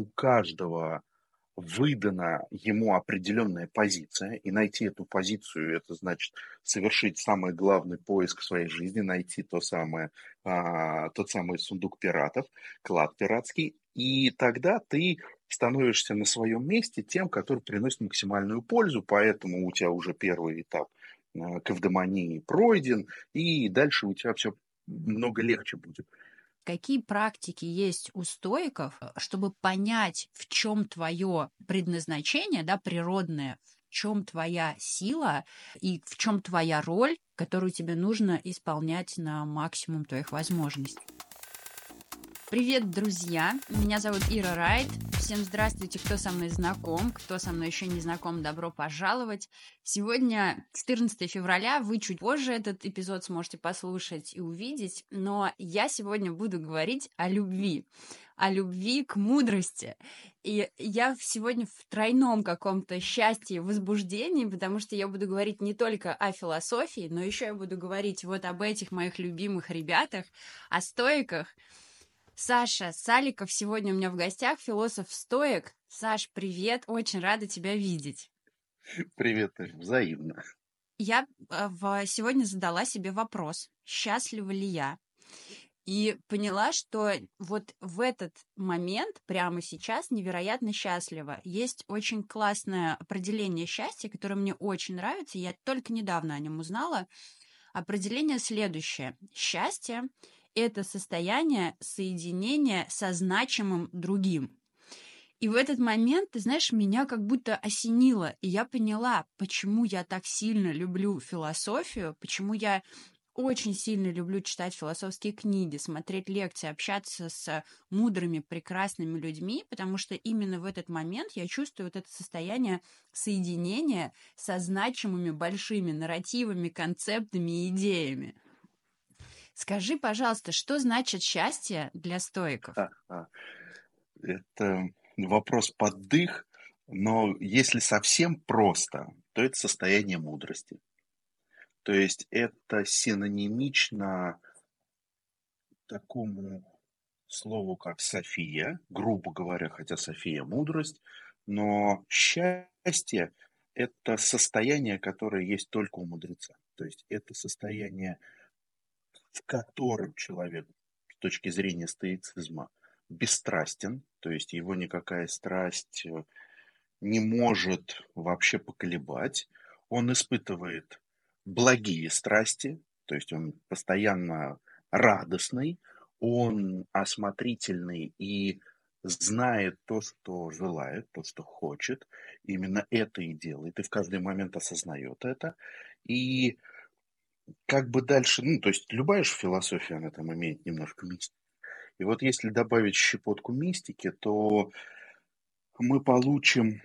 у каждого выдана ему определенная позиция, и найти эту позицию, это значит совершить самый главный поиск в своей жизни, найти то самое, а, тот самый сундук пиратов, клад пиратский, и тогда ты становишься на своем месте тем, который приносит максимальную пользу, поэтому у тебя уже первый этап а, кавдомании пройден, и дальше у тебя все много легче будет. Какие практики есть у стоиков, э, чтобы понять, в чем твое предназначение, да, природное, в чем твоя сила и в чем твоя роль, которую тебе нужно исполнять на максимум твоих возможностей? Привет, друзья! Меня зовут Ира Райт. Всем здравствуйте, кто со мной знаком, кто со мной еще не знаком, добро пожаловать. Сегодня 14 февраля, вы чуть позже этот эпизод сможете послушать и увидеть, но я сегодня буду говорить о любви, о любви к мудрости. И я сегодня в тройном каком-то счастье и возбуждении, потому что я буду говорить не только о философии, но еще я буду говорить вот об этих моих любимых ребятах, о стоиках, Саша Саликов сегодня у меня в гостях, философ-стоик. Саш, привет, очень рада тебя видеть. Привет, взаимно. Я э, сегодня задала себе вопрос, счастлива ли я? И поняла, что вот в этот момент, прямо сейчас, невероятно счастлива. Есть очень классное определение счастья, которое мне очень нравится. Я только недавно о нем узнала. Определение следующее. Счастье это состояние соединения со значимым другим. И в этот момент, ты знаешь, меня как будто осенило, и я поняла, почему я так сильно люблю философию, почему я очень сильно люблю читать философские книги, смотреть лекции, общаться с мудрыми, прекрасными людьми, потому что именно в этот момент я чувствую вот это состояние соединения со значимыми большими нарративами, концептами и идеями. Скажи, пожалуйста, что значит счастье для стоиков? Это вопрос под дых, но если совсем просто, то это состояние мудрости. То есть это синонимично такому слову, как София, грубо говоря, хотя София – мудрость, но счастье – это состояние, которое есть только у мудреца. То есть это состояние в котором человек с точки зрения стоицизма бесстрастен, то есть его никакая страсть э, не может вообще поколебать. Он испытывает благие страсти, то есть он постоянно радостный, он осмотрительный и знает то, что желает, то, что хочет, именно это и делает, и в каждый момент осознает это. И как бы дальше, ну, то есть любая же философия, она там имеет немножко мистики. И вот если добавить щепотку мистики, то мы получим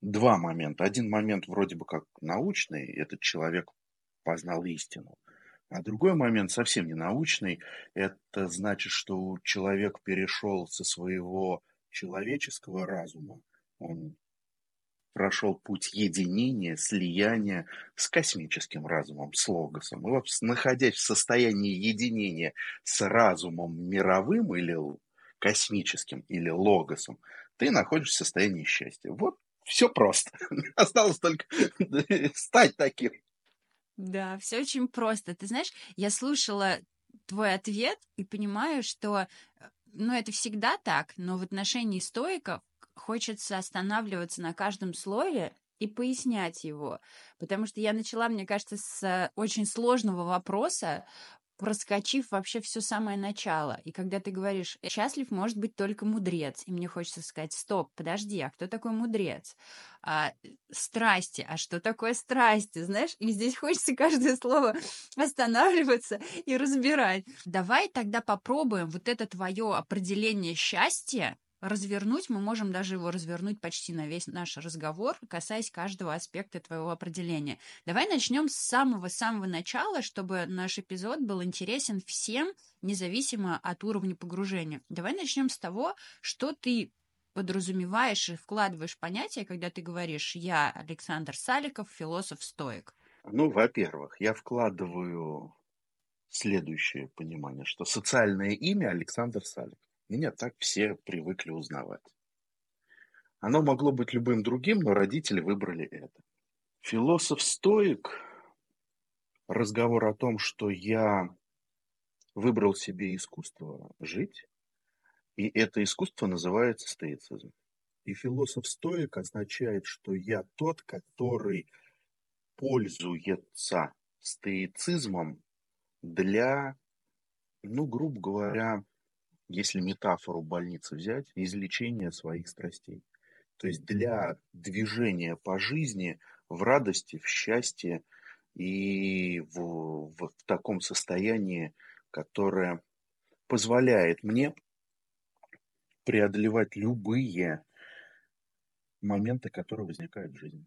два момента. Один момент вроде бы как научный, этот человек познал истину. А другой момент совсем не научный. Это значит, что человек перешел со своего человеческого разума, он прошел путь единения, слияния с космическим разумом, с логосом. И находясь в состоянии единения с разумом мировым или космическим, или логосом, ты находишься в состоянии счастья. Вот все просто. Осталось только стать таким. Да, все очень просто. Ты знаешь, я слушала твой ответ и понимаю, что ну, это всегда так, но в отношении стоиков хочется останавливаться на каждом слове и пояснять его. Потому что я начала, мне кажется, с очень сложного вопроса, проскочив вообще все самое начало. И когда ты говоришь, счастлив может быть только мудрец, и мне хочется сказать, стоп, подожди, а кто такой мудрец? А, страсти, а что такое страсти, знаешь? И здесь хочется каждое слово останавливаться и разбирать. Давай тогда попробуем вот это твое определение счастья развернуть, мы можем даже его развернуть почти на весь наш разговор, касаясь каждого аспекта твоего определения. Давай начнем с самого-самого начала, чтобы наш эпизод был интересен всем, независимо от уровня погружения. Давай начнем с того, что ты подразумеваешь и вкладываешь понятие, когда ты говоришь «я Александр Саликов, философ-стоик». Ну, во-первых, я вкладываю следующее понимание, что социальное имя Александр Саликов. Меня так все привыкли узнавать. Оно могло быть любым другим, но родители выбрали это. Философ-стоик, разговор о том, что я выбрал себе искусство жить, и это искусство называется стоицизм. И философ-стоик означает, что я тот, который пользуется стоицизмом для, ну, грубо говоря, если метафору больницы взять, излечения своих страстей. То есть для движения по жизни в радости, в счастье и в, в, в таком состоянии, которое позволяет мне преодолевать любые моменты, которые возникают в жизни.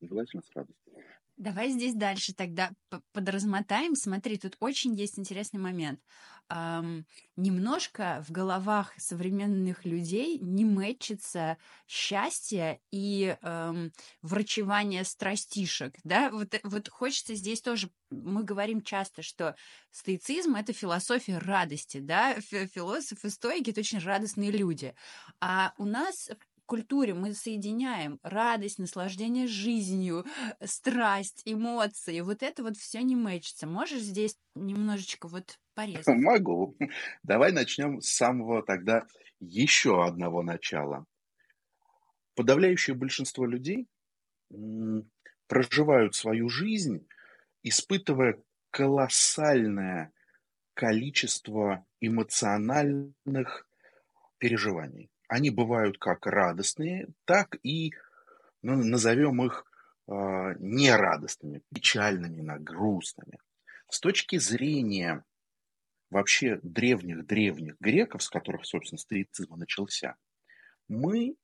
Желательно с радостью. Давай здесь дальше тогда подразмотаем. Смотри, тут очень есть интересный момент. Эм, немножко в головах современных людей не мэчится счастье и эм, врачевание страстишек. Да? Вот, э, вот хочется здесь тоже... Мы говорим часто, что стоицизм — это философия радости. Да? Философы, стойки — это очень радостные люди. А у нас культуре мы соединяем радость, наслаждение жизнью, страсть, эмоции. Вот это вот все не мэчится. Можешь здесь немножечко вот порезать? Могу. Давай начнем с самого тогда еще одного начала. Подавляющее большинство людей проживают свою жизнь, испытывая колоссальное количество эмоциональных переживаний. Они бывают как радостные, так и, ну, назовем их э, нерадостными, печальными, грустными. С точки зрения вообще древних-древних греков, с которых, собственно, стоицизм начался, мы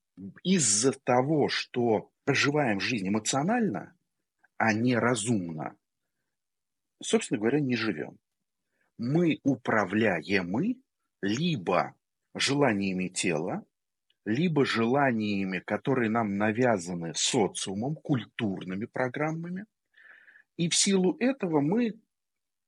из-за того, что проживаем жизнь эмоционально, а не разумно, собственно говоря, не живем. Мы управляемы либо желаниями тела, либо желаниями, которые нам навязаны социумом, культурными программами. И в силу этого мы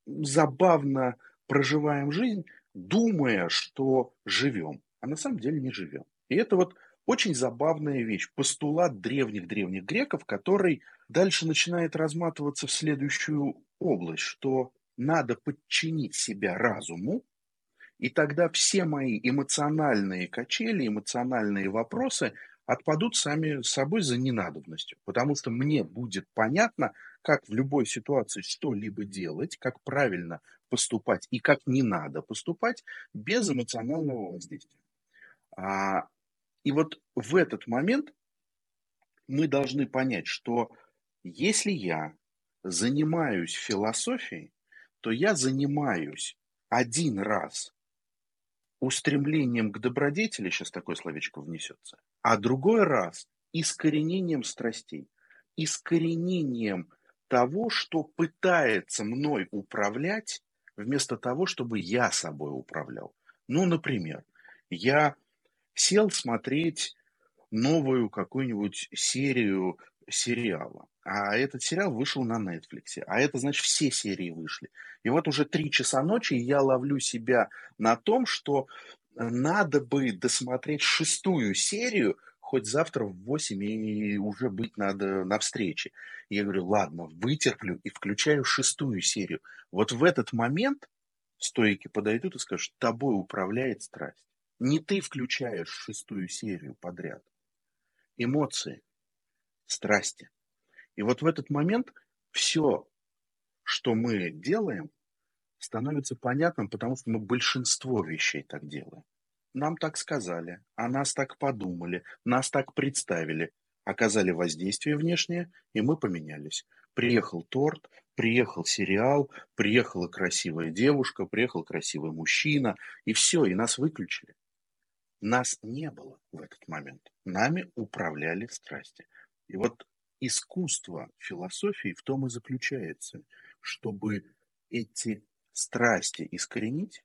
забавно проживаем жизнь, думая, что живем, а на самом деле не живем. И это вот очень забавная вещь, постулат древних-древних греков, который дальше начинает разматываться в следующую область, что надо подчинить себя разуму, и тогда все мои эмоциональные качели, эмоциональные вопросы отпадут сами собой за ненадобностью. Потому что мне будет понятно, как в любой ситуации что-либо делать, как правильно поступать и как не надо поступать без эмоционального воздействия. А, и вот в этот момент мы должны понять, что если я занимаюсь философией, то я занимаюсь один раз устремлением к добродетели, сейчас такое словечко внесется, а другой раз искоренением страстей, искоренением того, что пытается мной управлять, вместо того, чтобы я собой управлял. Ну, например, я сел смотреть новую какую-нибудь серию сериала. А этот сериал вышел на Netflix. А это значит, все серии вышли. И вот уже три часа ночи я ловлю себя на том, что надо бы досмотреть шестую серию, хоть завтра в 8 и уже быть надо на встрече. Я говорю, ладно, вытерплю и включаю шестую серию. Вот в этот момент стойки подойдут и скажут, тобой управляет страсть. Не ты включаешь шестую серию подряд. Эмоции, страсти. И вот в этот момент все, что мы делаем, становится понятным, потому что мы большинство вещей так делаем. Нам так сказали, о нас так подумали, нас так представили, оказали воздействие внешнее, и мы поменялись. Приехал торт, приехал сериал, приехала красивая девушка, приехал красивый мужчина, и все, и нас выключили. Нас не было в этот момент. Нами управляли страсти. И вот искусство философии в том и заключается, чтобы эти страсти искоренить,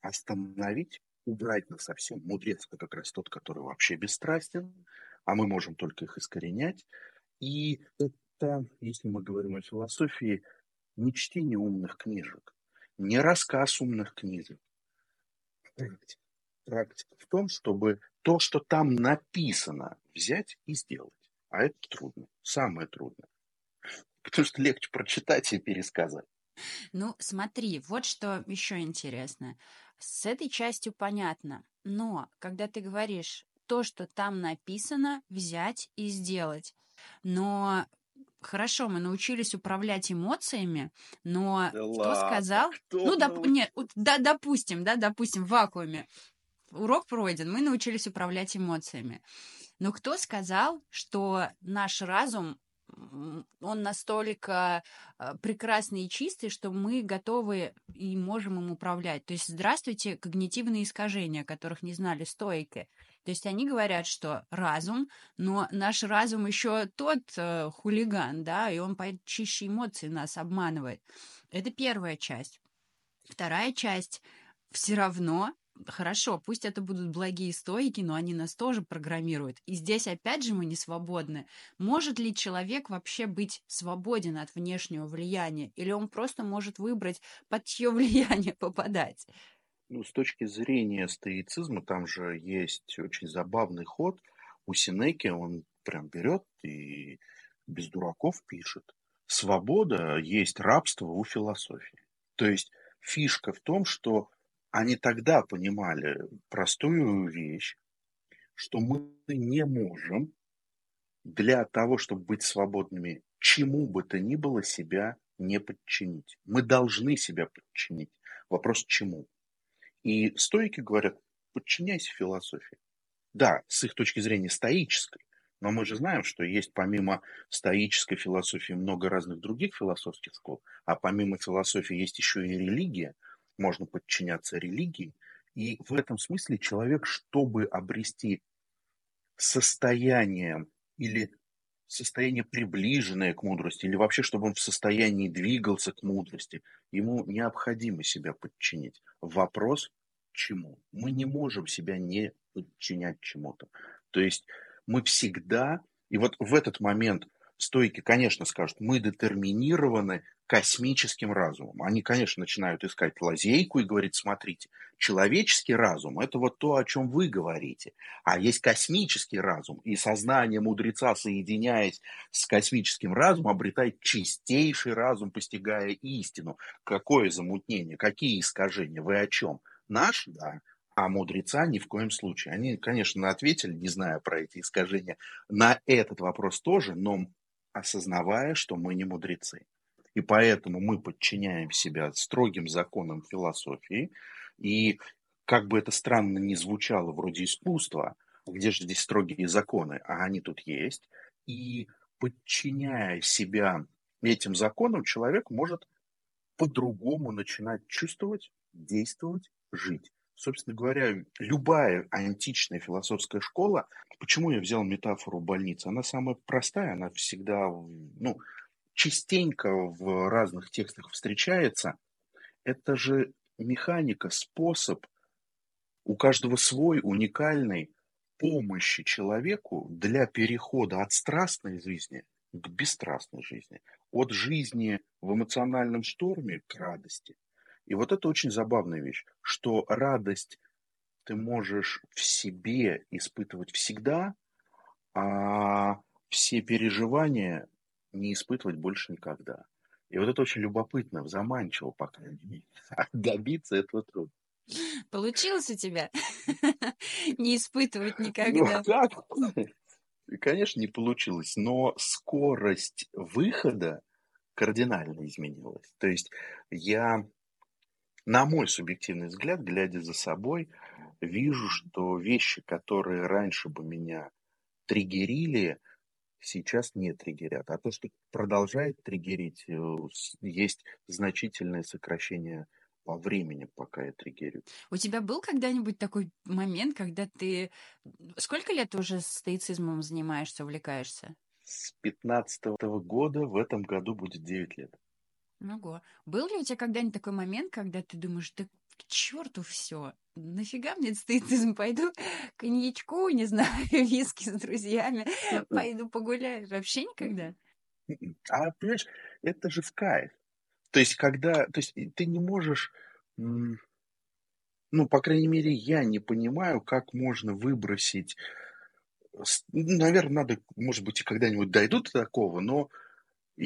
остановить, убрать на совсем. Мудрец – это как раз тот, который вообще бесстрастен, а мы можем только их искоренять. И это, если мы говорим о философии, не чтение умных книжек, не рассказ умных книжек. Практика в том, чтобы то, что там написано, взять и сделать. А это трудно, самое трудное. Потому что легче прочитать и пересказать. Ну, смотри, вот что еще интересно. С этой частью понятно, но когда ты говоришь то, что там написано, взять и сделать. Но хорошо, мы научились управлять эмоциями, но Да кто ладно, сказал? кто Ну, доп- нет, да, допустим, да, допустим, в вакууме. Урок пройден, мы научились управлять эмоциями. Но кто сказал, что наш разум, он настолько э, прекрасный и чистый, что мы готовы и можем им управлять? То есть, здравствуйте, когнитивные искажения, которых не знали стойки. То есть они говорят, что разум, но наш разум еще тот э, хулиган, да, и он почище эмоций нас обманывает. Это первая часть. Вторая часть все равно Хорошо, пусть это будут благие стойки, но они нас тоже программируют. И здесь опять же мы не свободны. Может ли человек вообще быть свободен от внешнего влияния? Или он просто может выбрать, под чье влияние попадать? Ну, с точки зрения стоицизма, там же есть очень забавный ход. У Синеки он прям берет и без дураков пишет. Свобода есть рабство у философии. То есть фишка в том, что они тогда понимали простую вещь, что мы не можем для того, чтобы быть свободными, чему бы то ни было себя не подчинить. Мы должны себя подчинить. Вопрос чему? И стойки говорят, подчиняйся философии. Да, с их точки зрения стоической, но мы же знаем, что есть помимо стоической философии много разных других философских школ, а помимо философии есть еще и религия, можно подчиняться религии. И в этом смысле человек, чтобы обрести состояние или состояние приближенное к мудрости, или вообще, чтобы он в состоянии двигался к мудрости, ему необходимо себя подчинить. Вопрос чему? Мы не можем себя не подчинять чему-то. То есть мы всегда, и вот в этот момент стойки, конечно, скажут, мы детерминированы космическим разумом. Они, конечно, начинают искать лазейку и говорить, смотрите, человеческий разум – это вот то, о чем вы говорите. А есть космический разум, и сознание мудреца, соединяясь с космическим разумом, обретает чистейший разум, постигая истину. Какое замутнение, какие искажения, вы о чем? Наш, да, а мудреца ни в коем случае. Они, конечно, ответили, не зная про эти искажения, на этот вопрос тоже, но осознавая, что мы не мудрецы. И поэтому мы подчиняем себя строгим законам философии. И как бы это странно ни звучало, вроде искусства, где же здесь строгие законы, а они тут есть. И подчиняя себя этим законам, человек может по-другому начинать чувствовать, действовать, жить. Собственно говоря, любая античная философская школа, почему я взял метафору больницы, она самая простая, она всегда, ну, частенько в разных текстах встречается. Это же механика, способ, у каждого свой уникальный помощи человеку для перехода от страстной жизни к бесстрастной жизни, от жизни в эмоциональном шторме к радости. И вот это очень забавная вещь, что радость ты можешь в себе испытывать всегда, а все переживания не испытывать больше никогда. И вот это очень любопытно, заманчиво, по крайней мере. А добиться этого трудно. Получилось у тебя не испытывать Ну, никогда. так, конечно, не получилось, но скорость выхода кардинально изменилась. То есть я, на мой субъективный взгляд, глядя за собой, вижу, что вещи, которые раньше бы меня триггерили, сейчас не триггерят. А то, что продолжает триггерить, э, есть значительное сокращение по времени, пока я триггерю. У тебя был когда-нибудь такой момент, когда ты... Сколько лет ты уже стоицизмом занимаешься, увлекаешься? С 15 года в этом году будет 9 лет. Ого. Был ли у тебя когда-нибудь такой момент, когда ты думаешь, да к черту все, нафига мне этот стоицизм, пойду коньячку, не знаю, виски с друзьями, пойду погуляю. Вообще никогда? А понимаешь, это же в кайф. То есть, когда, то есть ты не можешь, ну, по крайней мере, я не понимаю, как можно выбросить... Наверное, надо, может быть, и когда-нибудь дойдут до такого, но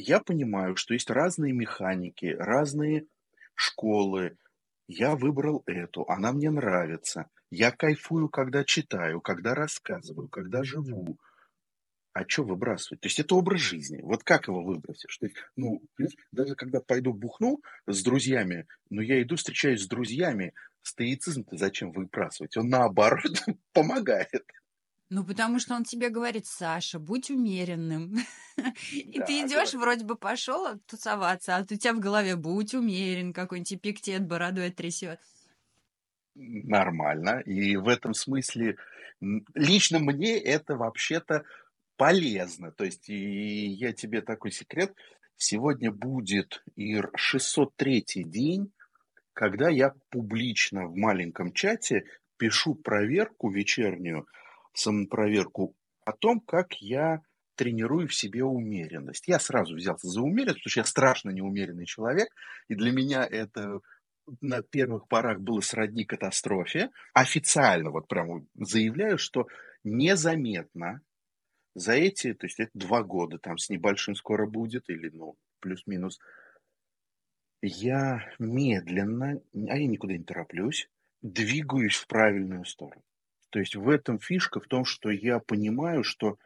я понимаю, что есть разные механики, разные школы. Я выбрал эту, она мне нравится. Я кайфую, когда читаю, когда рассказываю, когда живу. А что выбрасывать? То есть это образ жизни. Вот как его выбросишь? Есть, ну, даже когда пойду бухну с друзьями, но я иду встречаюсь с друзьями, стоицизм-то зачем выбрасывать? Он наоборот помогает. Ну, потому что он тебе говорит, Саша, будь умеренным. И ты идешь, вроде бы пошел тусоваться, а у тебя в голове будь умерен, какой-нибудь эпиктет бородой трясет. Нормально. И в этом смысле лично мне это вообще-то полезно. То есть и я тебе такой секрет. Сегодня будет, Ир, 603 день, когда я публично в маленьком чате пишу проверку вечернюю, самопроверку о том, как я тренирую в себе умеренность. Я сразу взялся за умеренность, потому что я страшно неумеренный человек, и для меня это на первых порах было сродни катастрофе. Официально вот прямо заявляю, что незаметно за эти, то есть это два года, там с небольшим скоро будет, или ну, плюс-минус, я медленно, а я никуда не тороплюсь, двигаюсь в правильную сторону. То есть в этом фишка в том, что я понимаю, что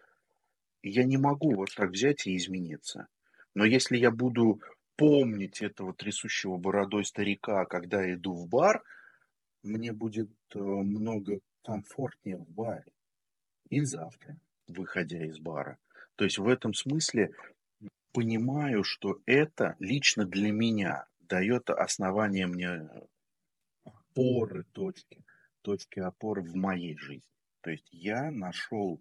я не могу вот так взять и измениться. Но если я буду помнить этого трясущего бородой старика, когда иду в бар, мне будет э, много комфортнее в баре. И завтра, выходя из бара. То есть в этом смысле понимаю, что это лично для меня дает основание мне опоры, точки точки опоры в моей жизни. То есть я нашел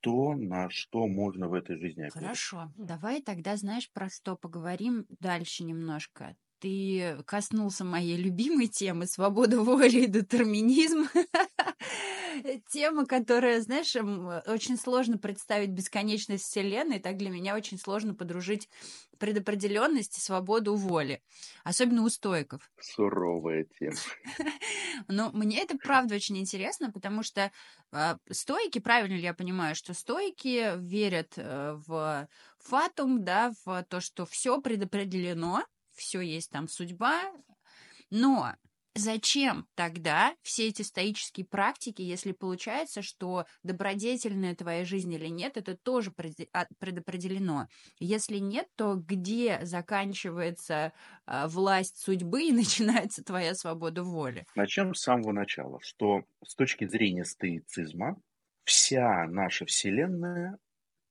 то, на что можно в этой жизни опереться. Хорошо, давай тогда, знаешь, про что поговорим дальше немножко. Ты коснулся моей любимой темы «Свобода воли и детерминизм». Тема, которая, знаешь, очень сложно представить бесконечность Вселенной, так для меня очень сложно подружить предопределенность и свободу воли, особенно у стоиков. Суровая тема. Но мне это правда очень интересно, потому что э, стойки, правильно ли я понимаю, что стойки верят э, в фатум, да, в то, что все предопределено, все есть там судьба, но Зачем тогда все эти стоические практики, если получается, что добродетельная твоя жизнь или нет, это тоже а, предопределено. Если нет, то где заканчивается э, власть судьбы и начинается твоя свобода воли? Начнем с самого начала, что с точки зрения стоицизма вся наша Вселенная,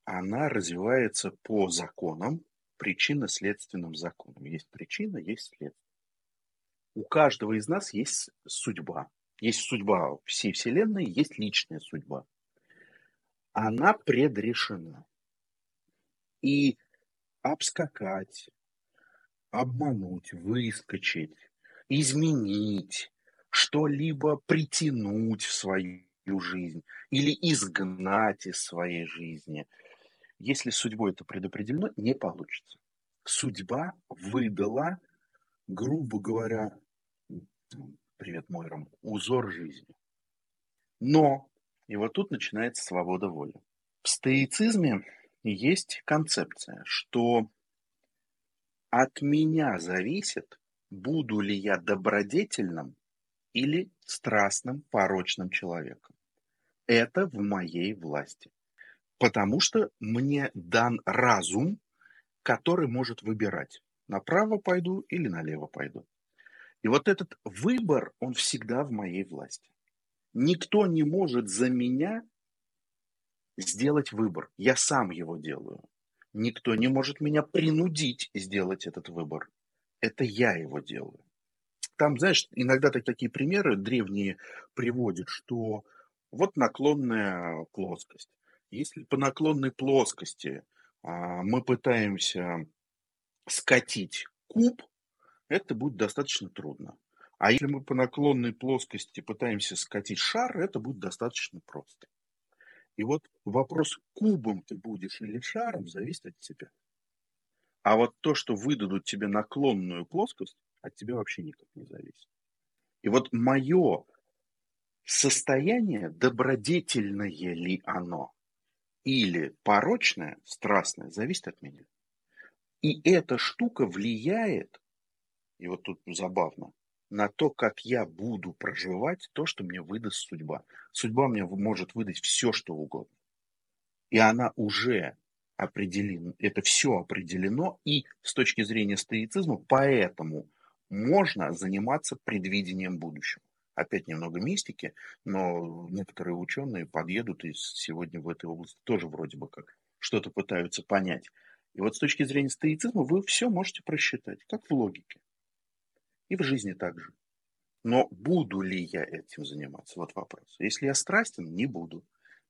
она развивается по законам, причинно-следственным законам. Есть причина, есть следствие у каждого из нас есть судьба. Есть судьба всей Вселенной, есть личная судьба. Она предрешена. И обскакать, обмануть, выскочить, изменить, что-либо притянуть в свою жизнь или изгнать из своей жизни. Если судьбой это предопределено, не получится. Судьба выдала, грубо говоря, привет, Мойрам, узор жизни. Но, и вот тут начинается свобода воли. В стоицизме есть концепция, что от меня зависит, буду ли я добродетельным или страстным, порочным человеком. Это в моей власти. Потому что мне дан разум, который может выбирать, направо пойду или налево пойду. И вот этот выбор, он всегда в моей власти. Никто не может за меня сделать выбор. Я сам его делаю. Никто не может меня принудить сделать этот выбор. Это я его делаю. Там, знаешь, иногда такие примеры древние приводят, что вот наклонная плоскость. Если по наклонной плоскости а, мы пытаемся скатить куб, это будет достаточно трудно. А если мы по наклонной плоскости пытаемся скатить шар, это будет достаточно просто. И вот вопрос, кубом ты будешь или шаром, зависит от тебя. А вот то, что выдадут тебе наклонную плоскость, от тебя вообще никак не зависит. И вот мое состояние, добродетельное ли оно или порочное, страстное, зависит от меня. И эта штука влияет, и вот тут забавно, на то, как я буду проживать то, что мне выдаст судьба. Судьба мне может выдать все, что угодно. И она уже определена, это все определено, и с точки зрения стоицизма, поэтому можно заниматься предвидением будущего. Опять немного мистики, но некоторые ученые подъедут и сегодня в этой области тоже вроде бы как что-то пытаются понять. И вот с точки зрения стоицизма вы все можете просчитать, как в логике. И в жизни также. Но буду ли я этим заниматься? Вот вопрос. Если я страстен, не буду.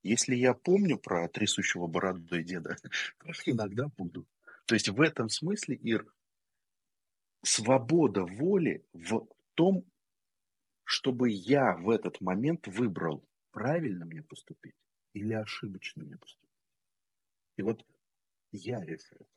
Если я помню про трясущего бородой деда, иногда буду. То есть в этом смысле, Ир, свобода воли в том, чтобы я в этот момент выбрал, правильно мне поступить или ошибочно мне поступить. И вот я решаю.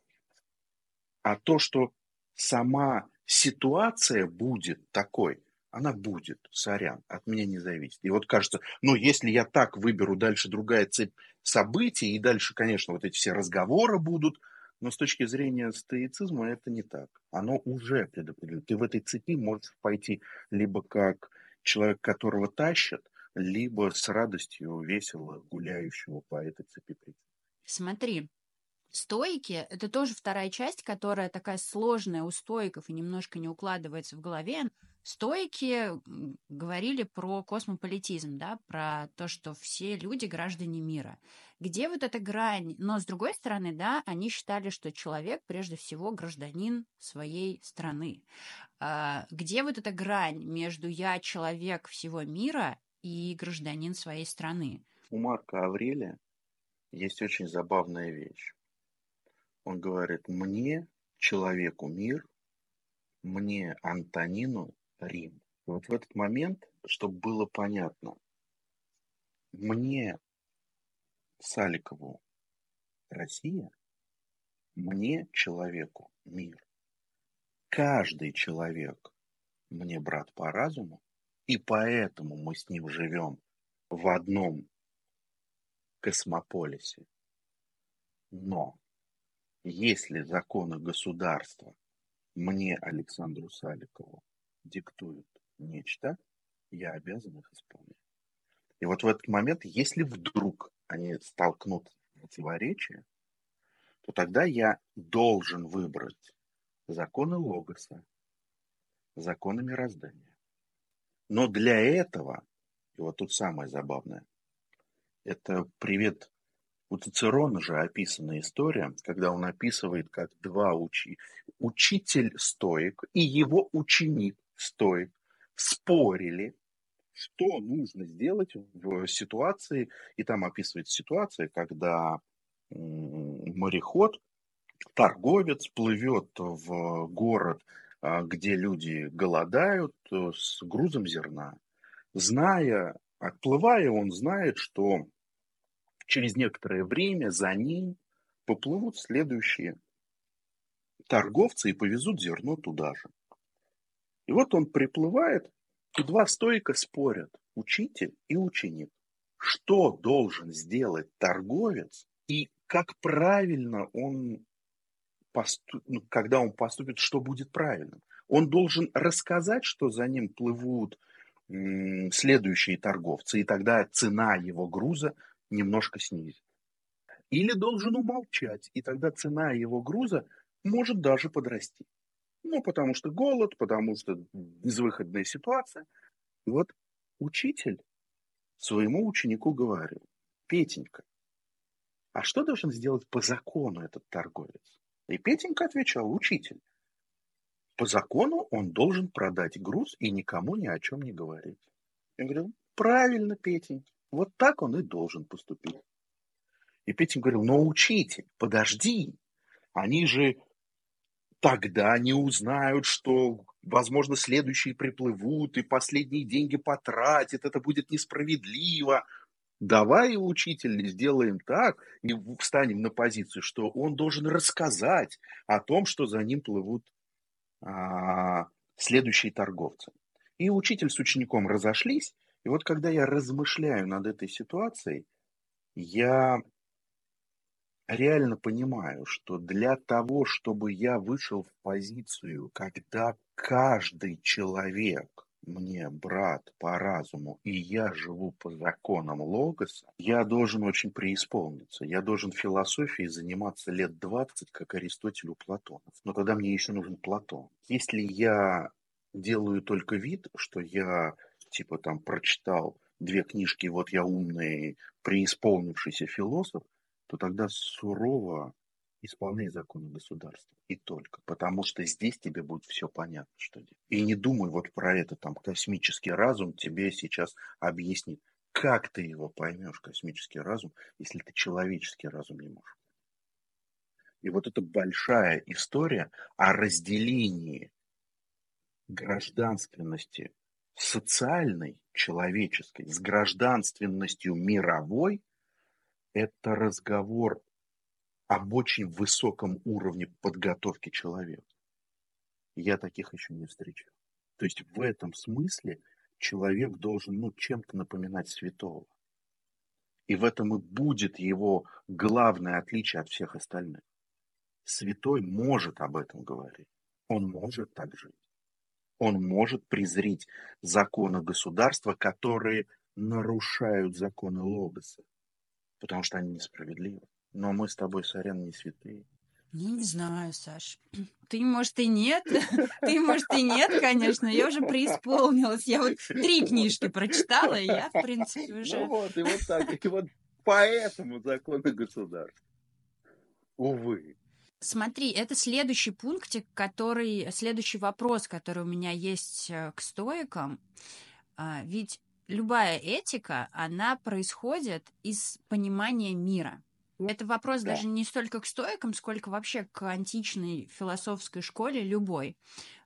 А то, что сама ситуация будет такой, она будет, сорян, от меня не зависит. И вот кажется, ну, если я так выберу, дальше другая цепь событий, и дальше, конечно, вот эти все разговоры будут, но с точки зрения стоицизма это не так. Оно уже предопределено. Ты в этой цепи можешь пойти либо как человек, которого тащат, либо с радостью весело гуляющего по этой цепи. Смотри, Стойки — это тоже вторая часть, которая такая сложная у стоиков и немножко не укладывается в голове. Стойки говорили про космополитизм, да, про то, что все люди граждане мира. Где вот эта грань? Но, с другой стороны, да, они считали, что человек прежде всего гражданин своей страны. А, где вот эта грань между «я человек всего мира» и гражданин своей страны? У Марка Аврелия есть очень забавная вещь. Он говорит, мне, человеку, мир, мне, Антонину, Рим. И вот в этот момент, чтобы было понятно, мне, Саликову, Россия, мне, человеку, мир. Каждый человек мне брат по разуму, и поэтому мы с ним живем в одном космополисе. Но если законы государства мне, Александру Саликову, диктуют нечто, я обязан их исполнять. И вот в этот момент, если вдруг они столкнут противоречия, то тогда я должен выбрать законы Логоса, законы мироздания. Но для этого, и вот тут самое забавное, это привет у Цицерона же описана история, когда он описывает, как два учи... учитель стоик и его ученик стоик спорили, что нужно сделать в ситуации, и там описывает ситуация, когда мореход, торговец плывет в город, а, где люди голодают э, с грузом зерна. Зная, отплывая, он знает, что через некоторое время за ним поплывут следующие торговцы и повезут зерно туда же. И вот он приплывает, и два стойка спорят, учитель и ученик. Что должен сделать торговец и как правильно он, поступ... ну, когда он поступит, что будет правильным? Он должен рассказать, что за ним плывут следующие торговцы, и тогда цена его груза немножко снизит. Или должен умолчать, и тогда цена его груза может даже подрасти. Ну, потому что голод, потому что безвыходная ситуация. И вот учитель своему ученику говорил, Петенька, а что должен сделать по закону этот торговец? И Петенька отвечал, учитель, по закону он должен продать груз и никому ни о чем не говорить. Я говорю, правильно, Петенька. Вот так он и должен поступить. И Петин говорил, но учитель, подожди, они же тогда не узнают, что, возможно, следующие приплывут и последние деньги потратят, это будет несправедливо. Давай, учитель, сделаем так и встанем на позицию, что он должен рассказать о том, что за ним плывут а, следующие торговцы. И учитель с учеником разошлись, и вот когда я размышляю над этой ситуацией, я реально понимаю, что для того, чтобы я вышел в позицию, когда каждый человек мне брат по разуму, и я живу по законам Логоса, я должен очень преисполниться. Я должен философией заниматься лет 20, как Аристотель у Платонов. Но тогда мне еще нужен Платон. Если я делаю только вид, что я типа там прочитал две книжки, вот я умный, преисполнившийся философ, то тогда сурово исполняй законы государства. И только. Потому что здесь тебе будет все понятно, что делать. И не думай вот про это, там, космический разум тебе сейчас объяснит. Как ты его поймешь, космический разум, если ты человеческий разум не можешь? И вот это большая история о разделении гражданственности социальной, человеческой, с гражданственностью мировой, это разговор об очень высоком уровне подготовки человека. Я таких еще не встречал. То есть в этом смысле человек должен ну, чем-то напоминать святого. И в этом и будет его главное отличие от всех остальных. Святой может об этом говорить. Он может так жить. Он может презрить законы государства, которые нарушают законы Логоса, потому что они несправедливы. Но мы с тобой, сорян, не святые. Ну, не знаю, Саш. Ты, может, и нет. Ты, может, и нет, конечно. Я уже преисполнилась. Я вот три книжки прочитала, и я, в принципе, уже... Ну вот, и вот так. И вот поэтому законы государства. Увы. Смотри, это следующий пунктик, который, следующий вопрос, который у меня есть э, к стоикам. А, ведь любая этика, она происходит из понимания мира. Это вопрос да. даже не столько к стоикам, сколько вообще к античной философской школе любой.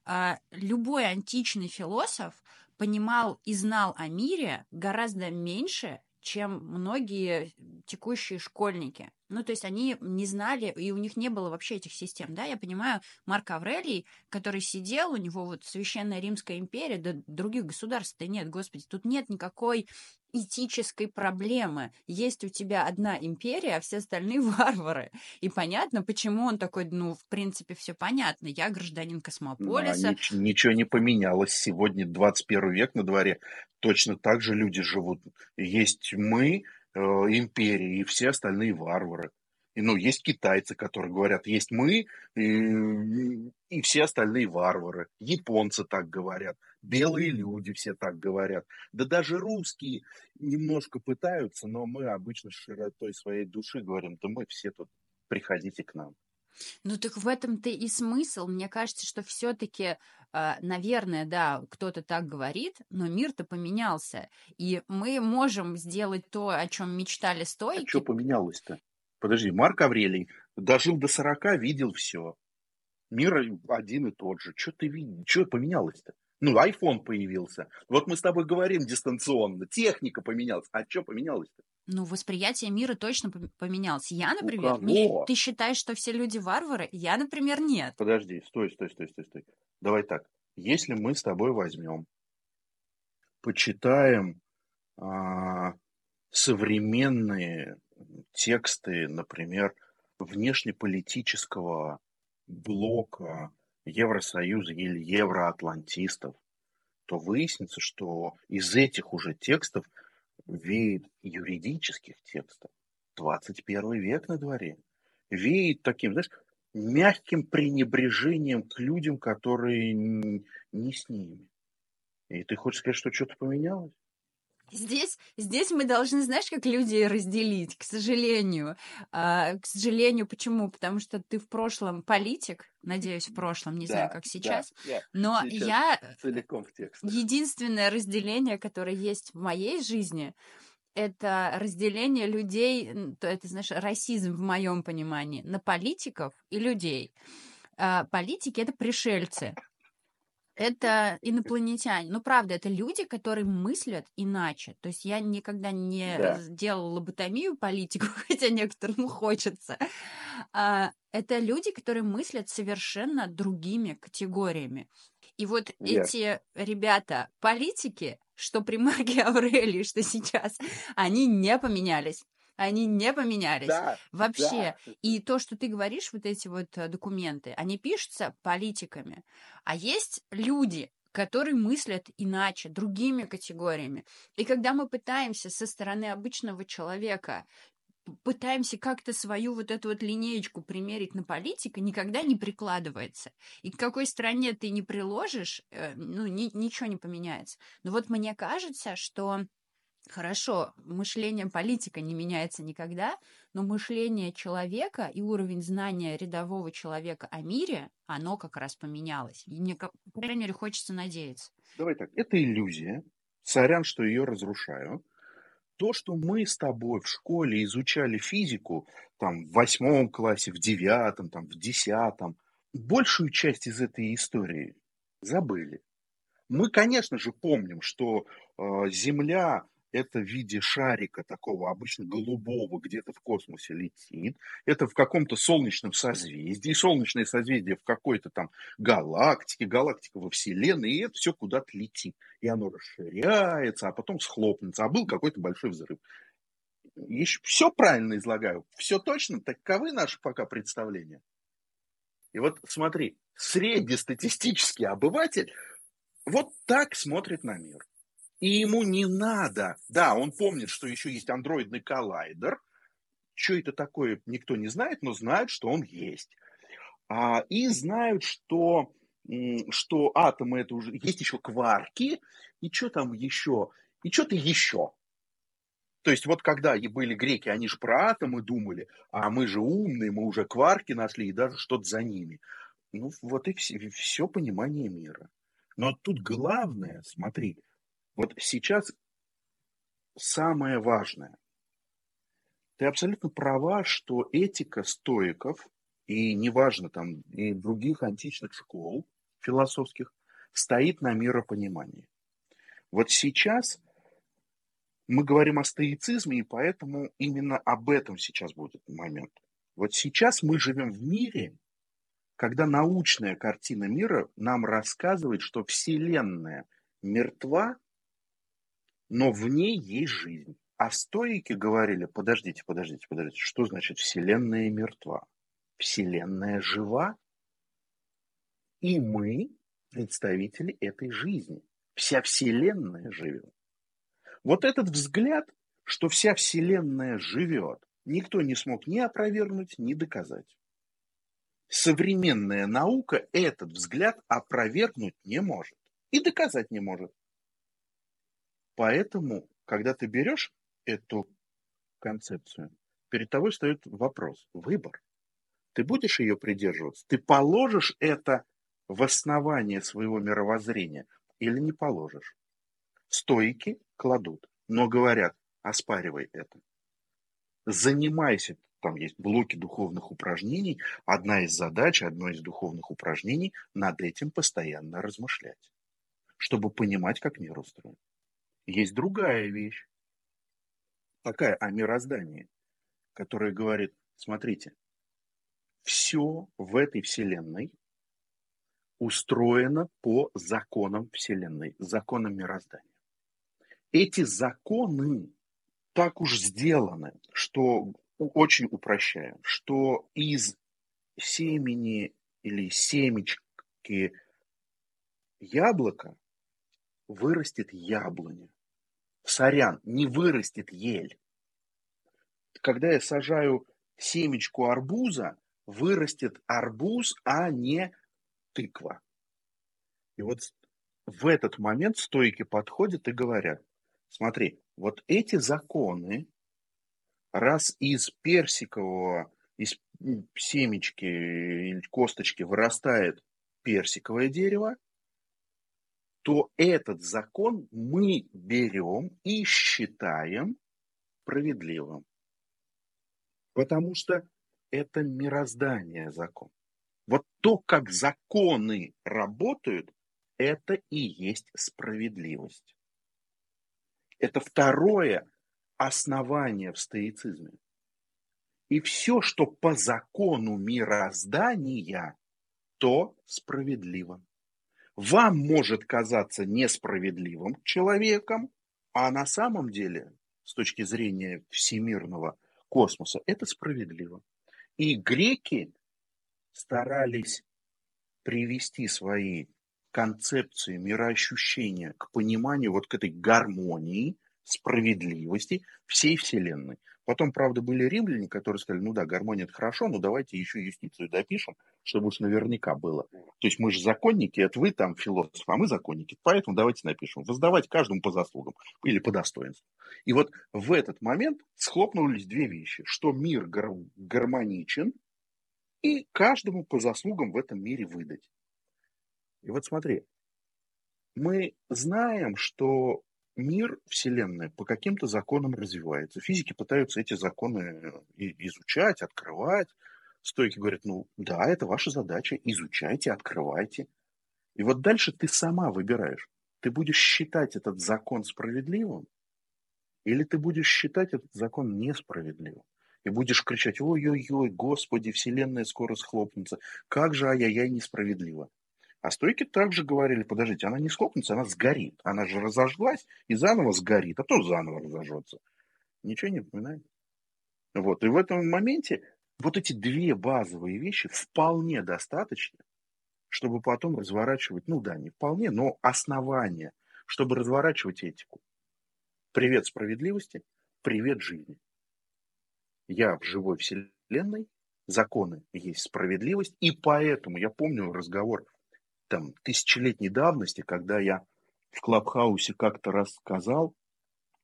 А, любой античный философ понимал и знал о мире гораздо меньше, чем многие текущие школьники. Ну, то есть они не знали, и у них не было вообще этих систем, да, я понимаю, Марк Аврелий, который сидел, у него вот Священная Римская империя, да других государств-то нет, господи, тут нет никакой этической проблемы. Есть у тебя одна империя, а все остальные варвары. И понятно, почему он такой, ну, в принципе, все понятно. Я гражданин космополиса. Да, нич- ничего не поменялось. Сегодня 21 век на дворе. Точно так же люди живут. Есть мы, э, империи, и все остальные варвары. И, ну, есть китайцы, которые говорят, есть мы и, и все остальные варвары. Японцы так говорят. Белые люди все так говорят. Да даже русские немножко пытаются, но мы обычно с широтой своей души говорим, да мы все тут, приходите к нам. Ну так в этом-то и смысл. Мне кажется, что все-таки, а, наверное, да, кто-то так говорит, но мир-то поменялся. И мы можем сделать то, о чем мечтали стойки. А что поменялось-то? Подожди, Марк Аврелий дожил до 40, видел все. Мир один и тот же. Что ты видишь? Что поменялось-то? Ну, iPhone появился. Вот мы с тобой говорим дистанционно. Техника поменялась. А что поменялось-то? Ну, восприятие мира точно поменялось. Я, например, не... ты считаешь, что все люди варвары? Я, например, нет. Подожди, стой, стой, стой, стой, стой. Давай так. Если мы с тобой возьмем, почитаем а, современные тексты, например, внешнеполитического блока Евросоюза или евроатлантистов, то выяснится, что из этих уже текстов веет юридических текстов. 21 век на дворе. Веет таким, знаешь, мягким пренебрежением к людям, которые не с ними. И ты хочешь сказать, что что-то поменялось? Здесь, здесь мы должны, знаешь, как люди разделить, к сожалению. А, к сожалению, почему? Потому что ты в прошлом политик, надеюсь, в прошлом, не да, знаю, как сейчас. Да, но сейчас я... Целиком в текст. Единственное разделение, которое есть в моей жизни, это разделение людей, то это, знаешь, расизм в моем понимании, на политиков и людей. А, политики — это пришельцы это инопланетяне. Ну, правда, это люди, которые мыслят иначе. То есть я никогда не да. делала лоботомию политику, хотя некоторым хочется. А, это люди, которые мыслят совершенно другими категориями. И вот yeah. эти ребята, политики, что при Марке Аурелии, что сейчас, они не поменялись. Они не поменялись. Да, Вообще. Да. И то, что ты говоришь, вот эти вот э, документы, они пишутся политиками. А есть люди, которые мыслят иначе, другими категориями. И когда мы пытаемся со стороны обычного человека пытаемся как-то свою вот эту вот линеечку примерить на политика, никогда не прикладывается. И к какой стране ты не приложишь, э, ну, ни, ничего не поменяется. Но вот мне кажется, что Хорошо, мышление политика не меняется никогда, но мышление человека и уровень знания рядового человека о мире, оно как раз поменялось. И мне, по крайней мере, хочется надеяться. Давай так, это иллюзия. Сорян, что ее разрушаю то, что мы с тобой в школе изучали физику, там, в восьмом классе, в девятом, там, в десятом, большую часть из этой истории забыли. Мы, конечно же, помним, что э, Земля это в виде шарика такого обычно голубого где-то в космосе летит. Это в каком-то солнечном созвездии. Солнечное созвездие в какой-то там галактике, галактика во Вселенной. И это все куда-то летит. И оно расширяется, а потом схлопнется. А был какой-то большой взрыв. Еще все правильно излагаю. Все точно. Таковы наши пока представления. И вот смотри, среднестатистический обыватель вот так смотрит на мир. И ему не надо. Да, он помнит, что еще есть андроидный коллайдер. Что это такое, никто не знает, но знают, что он есть. А, и знают, что, что атомы это уже... Есть еще кварки, и что там еще? И что-то еще. То есть вот когда были греки, они же про атомы думали, а мы же умные, мы уже кварки нашли и даже что-то за ними. Ну вот и все, все понимание мира. Но тут главное, смотри, вот сейчас самое важное. Ты абсолютно права, что этика стоиков, и неважно там, и других античных школ философских, стоит на миропонимании. Вот сейчас мы говорим о стоицизме, и поэтому именно об этом сейчас будет момент. Вот сейчас мы живем в мире, когда научная картина мира нам рассказывает, что Вселенная мертва, но в ней есть жизнь. А стоики говорили, подождите, подождите, подождите, что значит Вселенная мертва? Вселенная жива, и мы представители этой жизни. Вся Вселенная живет. Вот этот взгляд, что вся Вселенная живет, никто не смог ни опровергнуть, ни доказать. Современная наука этот взгляд опровергнуть не может и доказать не может. Поэтому, когда ты берешь эту концепцию, перед тобой стоит вопрос, выбор. Ты будешь ее придерживаться? Ты положишь это в основание своего мировоззрения или не положишь? Стойки кладут, но говорят, оспаривай это. Занимайся, там есть блоки духовных упражнений. Одна из задач, одно из духовных упражнений над этим постоянно размышлять, чтобы понимать, как мир устроен. Есть другая вещь, такая о мироздании, которая говорит, смотрите, все в этой Вселенной устроено по законам Вселенной, законам мироздания. Эти законы так уж сделаны, что очень упрощаю, что из семени или семечки яблока вырастет яблоня. Сорян, не вырастет ель. Когда я сажаю семечку арбуза, вырастет арбуз, а не тыква. И вот в этот момент стойки подходят и говорят, смотри, вот эти законы, раз из персикового, из семечки или косточки вырастает персиковое дерево, то этот закон мы берем и считаем справедливым. Потому что это мироздание закон. Вот то, как законы работают, это и есть справедливость. Это второе основание в стоицизме. И все, что по закону мироздания, то справедливо. Вам может казаться несправедливым человеком, а на самом деле, с точки зрения всемирного космоса, это справедливо. И греки старались привести свои концепции мироощущения к пониманию вот к этой гармонии, справедливости всей Вселенной. Потом, правда, были римляне, которые сказали, ну да, гармония это хорошо, но давайте еще юстицию допишем, чтобы уж наверняка было. То есть мы же законники, это вы там философ, а мы законники, поэтому давайте напишем. Воздавать каждому по заслугам или по достоинству. И вот в этот момент схлопнулись две вещи, что мир гар- гармоничен, и каждому по заслугам в этом мире выдать. И вот смотри, мы знаем, что мир, Вселенная по каким-то законам развивается. Физики пытаются эти законы изучать, открывать. Стойки говорят, ну да, это ваша задача, изучайте, открывайте. И вот дальше ты сама выбираешь. Ты будешь считать этот закон справедливым, или ты будешь считать этот закон несправедливым. И будешь кричать, ой-ой-ой, Господи, Вселенная скоро схлопнется. Как же ай-яй-яй несправедливо. А стойки также говорили, подождите, она не схлопнется, она сгорит. Она же разожглась и заново сгорит, а то заново разожжется. Ничего не напоминает. Вот. И в этом моменте вот эти две базовые вещи вполне достаточно, чтобы потом разворачивать, ну да, не вполне, но основание, чтобы разворачивать этику. Привет справедливости, привет жизни. Я в живой вселенной, законы есть справедливость, и поэтому я помню разговор там, тысячелетней давности, когда я в Клабхаусе как-то рассказал,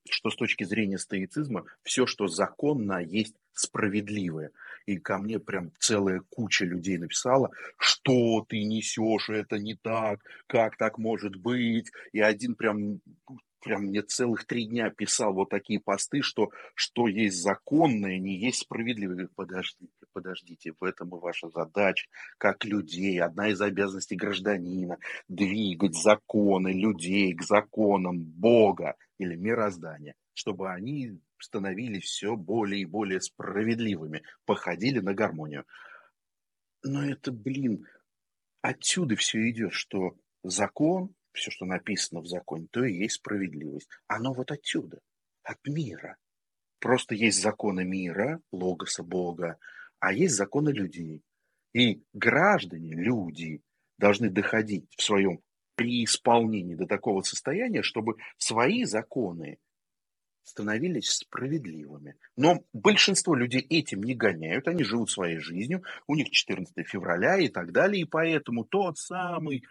что с точки зрения стоицизма все, что законно, есть справедливое. И ко мне прям целая куча людей написала, что ты несешь, это не так, как так может быть. И один прям прям мне целых три дня писал вот такие посты, что что есть законное, не есть справедливое. подождите, подождите, в этом и ваша задача, как людей, одна из обязанностей гражданина, двигать законы людей к законам Бога или мироздания, чтобы они становились все более и более справедливыми, походили на гармонию. Но это, блин, отсюда все идет, что закон все, что написано в законе, то и есть справедливость. Оно вот отсюда, от мира. Просто есть законы мира, логоса Бога, а есть законы людей. И граждане, люди, должны доходить в своем преисполнении до такого состояния, чтобы свои законы становились справедливыми. Но большинство людей этим не гоняют, они живут своей жизнью, у них 14 февраля и так далее, и поэтому тот самый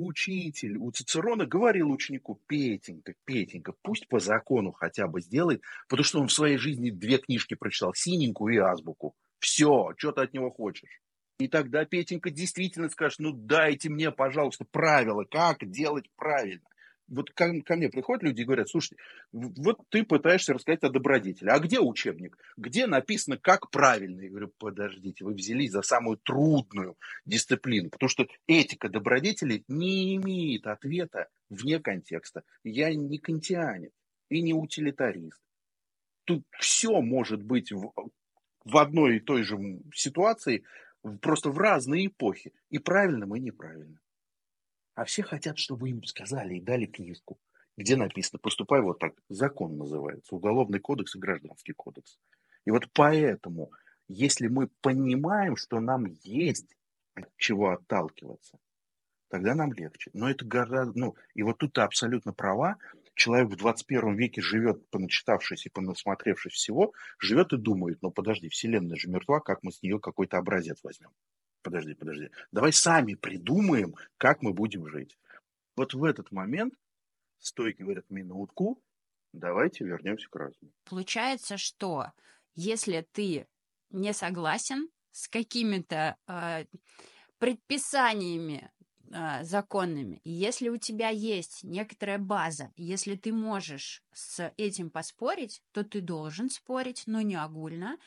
Учитель у Цицерона говорил ученику, Петенька, Петенька, пусть по закону хотя бы сделает, потому что он в своей жизни две книжки прочитал, синенькую и азбуку. Все, что ты от него хочешь. И тогда Петенька действительно скажет, ну дайте мне, пожалуйста, правила, как делать правильно вот ко, ко мне приходят люди и говорят, слушай, вот ты пытаешься рассказать о добродетели, а где учебник? Где написано, как правильно? Я говорю, подождите, вы взялись за самую трудную дисциплину, потому что этика добродетели не имеет ответа вне контекста. Я не кантианец и не утилитарист. Тут все может быть в, в одной и той же ситуации, просто в разные эпохи, и правильным, и неправильным. А все хотят, чтобы им сказали и дали книжку, где написано «поступай вот так». Закон называется, Уголовный кодекс и Гражданский кодекс. И вот поэтому, если мы понимаем, что нам есть от чего отталкиваться, тогда нам легче. Но это гораздо... Ну, и вот тут ты абсолютно права. Человек в 21 веке живет, поначитавшись и понасмотревшись всего, живет и думает, ну подожди, Вселенная же мертва, как мы с нее какой-то образец возьмем? Подожди, подожди, давай сами придумаем, как мы будем жить. Вот в этот момент стойки говорят, минутку, давайте вернемся к разуму. Получается, что если ты не согласен с какими-то э, предписаниями э, законными, если у тебя есть некоторая база, если ты можешь с этим поспорить, то ты должен спорить, но не огульно,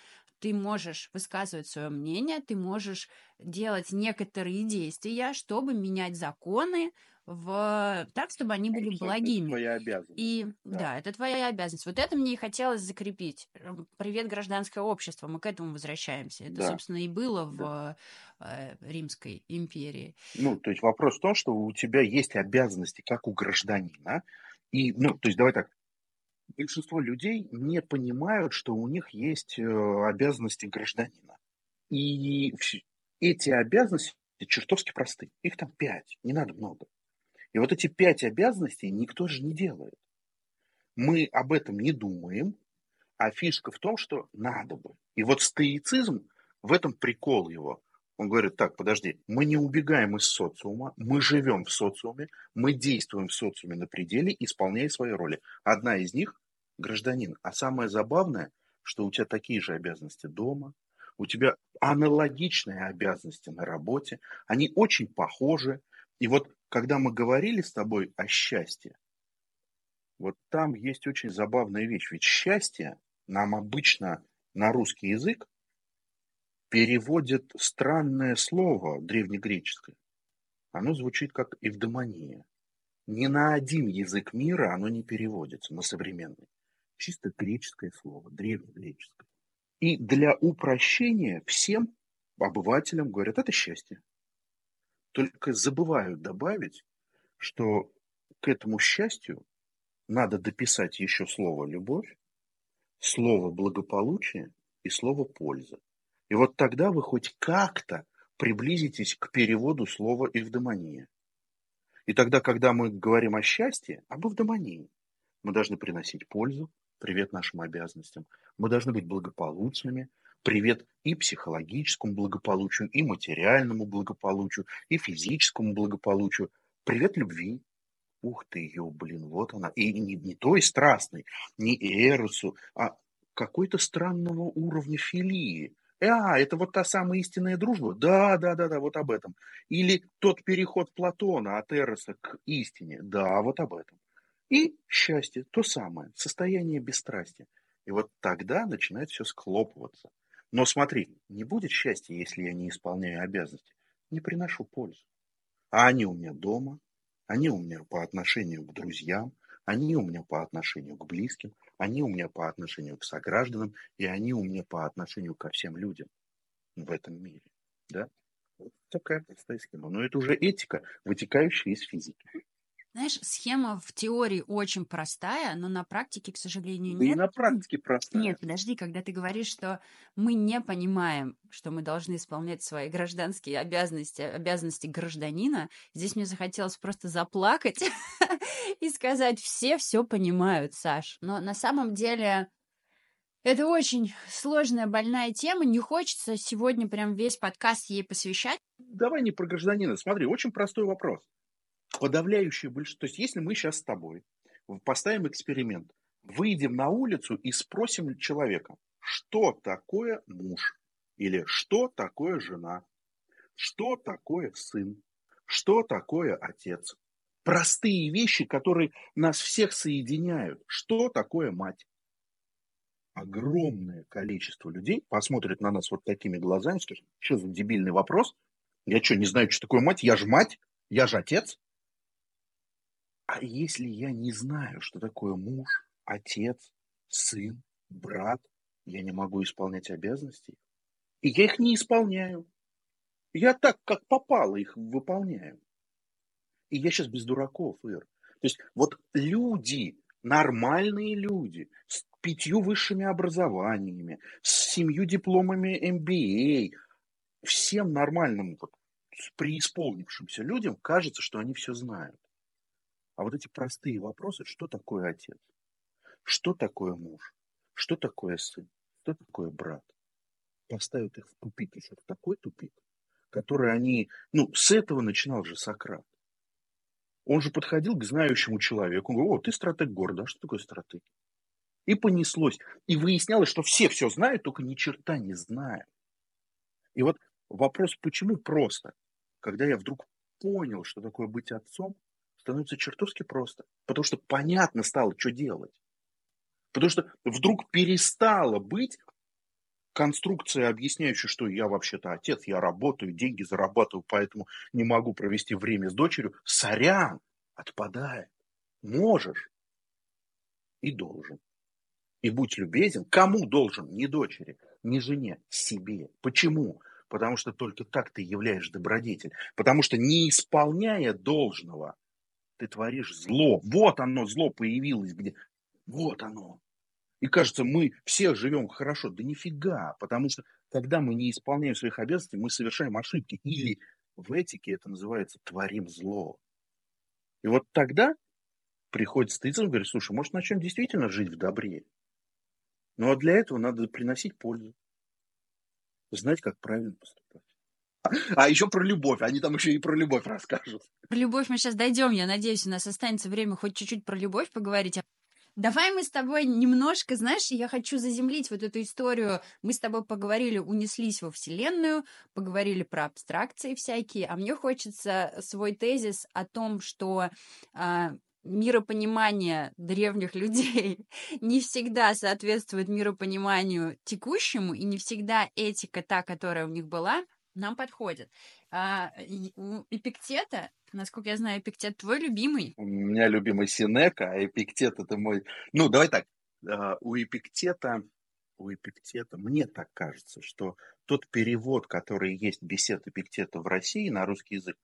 ты можешь высказывать свое мнение, ты можешь делать некоторые действия, чтобы менять законы в так, чтобы они были Абсолютно, благими. Это твоя обязанность. И Да. да, это твоя обязанность. Вот это мне и хотелось закрепить. Эм, Привет, гражданское общество. Мы к этому возвращаемся. Это, Да. собственно, и было Да. в э, Римской империи. Ну, то есть вопрос в том, что у тебя есть обязанности, как у гражданина. И, ну, то есть давай так, большинство людей не понимают, что у них есть э, обязанности гражданина. И эти обязанности чертовски просты. Их там пять, не надо много. И вот эти пять обязанностей никто же не делает. Мы об этом не думаем, а фишка в том, что надо бы. И вот стоицизм, в этом прикол его. Он говорит, так, подожди, мы не убегаем из социума, мы живем в социуме, мы действуем в социуме на пределе, исполняя свои роли. Одна из них – гражданин. А самое забавное, что у тебя такие же обязанности дома, у тебя аналогичные обязанности на работе, они очень похожи. И вот когда мы говорили с тобой о счастье, вот там есть очень забавная вещь. Ведь счастье нам обычно на русский язык переводит странное слово древнегреческое. Оно звучит как эвдемония. Ни на один язык мира оно не переводится, на современный. Чисто греческое слово, древнегреческое. И для упрощения всем обывателям говорят, это счастье. Только забывают добавить, что к этому счастью надо дописать еще слово «любовь», слово «благополучие» и слово «польза». И вот тогда вы хоть как-то приблизитесь к переводу слова «эвдемония». И тогда, когда мы говорим о счастье, об эвдемонии, мы должны приносить пользу, привет нашим обязанностям. Мы должны быть благополучными, привет и психологическому благополучию, и материальному благополучию, и физическому благополучию. Привет любви. Ух ты, ее, блин, вот она. И не, не той страстной, не Эросу, а какой-то странного уровня филии. А, это вот та самая истинная дружба? Да, да, да, да, вот об этом. Или тот переход Платона от Эроса к истине? Да, вот об этом. И счастье, то самое, состояние бесстрастия. И вот тогда начинает все склопываться. Но смотри, не будет счастья, если я не исполняю обязанности. Не приношу пользу. А они у меня дома, они у меня по отношению к друзьям, они у меня по отношению к близким, они у меня по отношению к согражданам, и они у меня по отношению ко всем людям в этом мире. Да? Вот такая простая схема. Но это уже этика, вытекающая из физики. Знаешь, схема в теории очень простая, но на практике, к сожалению, Да и нет. на практике простая. Нет, подожди, когда ты говоришь, что мы не понимаем, что мы должны исполнять свои гражданские обязанности, обязанности гражданина, здесь мне захотелось просто заплакать и сказать, все все понимают, Саш. Но на самом деле это очень сложная, больная тема. Не хочется сегодня прям весь подкаст ей посвящать. Давай не про гражданина. Смотри, очень простой вопрос. Подавляющее большинство... То есть, если мы сейчас с тобой поставим эксперимент, выйдем на улицу и спросим человека, что такое муж, или что такое жена, что такое сын, что такое отец. Простые вещи, которые нас всех соединяют. Что такое мать? Огромное количество людей посмотрит на нас вот такими глазами, скажет, что за дебильный вопрос? Я что, не знаю, что такое мать? Я же мать, я же отец. А если я не знаю, что такое муж, отец, сын, брат, я не могу исполнять обязанности. И я их не исполняю. Я так, как попало, их выполняю. И я сейчас без дураков, Ир. То есть вот люди, нормальные люди, с пятью высшими образованиями, с семью дипломами MBA, всем нормальным, вот, преисполнившимся людям кажется, что они все знают. А вот эти простые вопросы, что такое отец, что такое муж, что такое сын, что такое брат, поставят их в тупик, еще в такой тупик, который они, ну, с этого начинал же Сократ. Он же подходил к знающему человеку, он говорил, о, ты стратег города, а что такое стратег? И понеслось. И выяснялось, что все все знают, только ни черта не знают. И вот вопрос, почему просто? Когда я вдруг понял, что такое быть отцом, становится чертовски просто. Потому что понятно стало, что делать. Потому что вдруг перестало быть конструкция, объясняющая, что я вообще-то отец, я работаю, деньги зарабатываю, поэтому не могу провести время с дочерью, сорян, отпадает. Можешь и должен. И будь любезен, кому должен? Не дочери, не жене, себе. Почему? Потому что только так ты являешь добродетель. Потому что не исполняя должного, ты творишь зло. Вот оно, зло появилось где. Вот оно. И кажется, мы все живем хорошо. Да нифига, потому что когда мы не исполняем своих обязанностей, мы совершаем ошибки. Или в этике это называется творим зло. И вот тогда приходит стыдиться и говорит, слушай, может, начнем действительно жить в добре? Ну, а для этого надо приносить пользу. Знать, как правильно поступать. А еще про любовь. Они там еще и про любовь расскажут. Про любовь мы сейчас дойдем. Я надеюсь, у нас останется время хоть чуть-чуть про любовь поговорить. Давай мы с тобой немножко, знаешь, я хочу заземлить вот эту историю. Мы с тобой поговорили, унеслись во Вселенную, поговорили про абстракции всякие, а мне хочется свой тезис о том, что а, миропонимание древних людей не всегда соответствует миропониманию текущему, и не всегда этика, та, которая у них была, нам подходит. А, у Эпиктета Насколько я знаю, Эпиктет твой любимый. У меня любимый Синека, а Эпиктет это мой... Ну, давай так. А, у Эпиктета, у Эпиктета, мне так кажется, что тот перевод, который есть бесед Эпиктета в России на русский язык,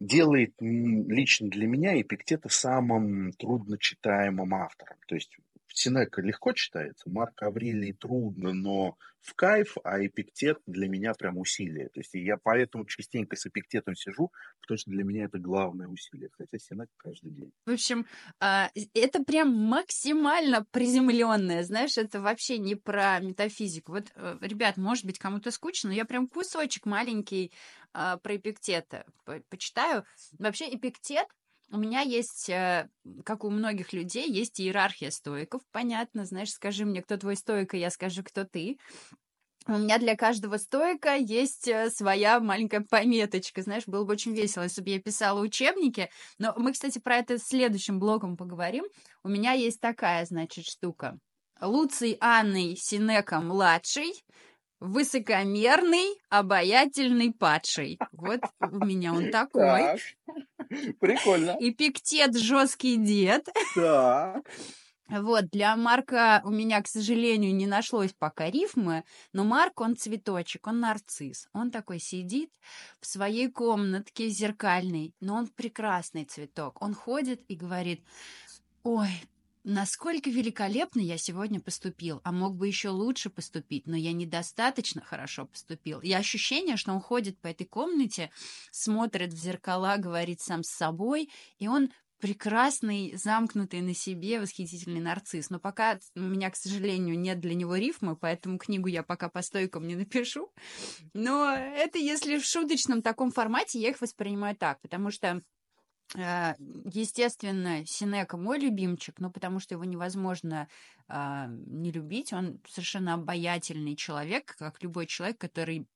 делает лично для меня Эпиктета самым трудночитаемым автором. То есть Синека легко читается, Марк Аврелий трудно, но в кайф, а Эпиктет для меня прям усилие. То есть я поэтому частенько с Эпиктетом сижу, потому что для меня это главное усилие, хотя Синека каждый день. В общем, а, это прям максимально приземленное, знаешь, это вообще не про метафизику. Вот, э, ребят, может быть, кому-то скучно, но я прям кусочек маленький а, про Эпиктета почитаю. Вообще Эпиктет у меня есть, э, как у многих людей, есть иерархия стоиков. Понятно, знаешь, скажи мне, кто твой стоик, и я скажу, кто ты. У меня для каждого стоика есть э, своя маленькая пометочка. Знаешь, было бы очень весело, если бы я писала учебники. Но мы, кстати, про это следующим блоком поговорим. У меня есть такая, значит, штука. Луций Анной Синека младший высокомерный, обаятельный падший. Вот у меня он такой. Так. Прикольно. Эпиктет жесткий дед. Так. Вот, для Марка у меня, к сожалению, не нашлось пока рифмы, но Марк, он цветочек, он нарцисс. Он такой сидит в своей комнатке зеркальной, но он прекрасный цветок. Он ходит и говорит, ой, насколько великолепно я сегодня поступил, а мог бы еще лучше поступить, но я недостаточно хорошо поступил. И ощущение, что он ходит по этой комнате, смотрит в зеркала, говорит сам с собой, и он прекрасный, замкнутый на себе, восхитительный нарцисс. Но пока у меня, к сожалению, нет для него рифмы, поэтому книгу я пока по стойкам не напишу. Но это если в шуточном таком формате, я их воспринимаю так, потому что естественно, Синека мой любимчик, но потому что его невозможно э, не любить. Он совершенно обаятельный человек, как любой человек, который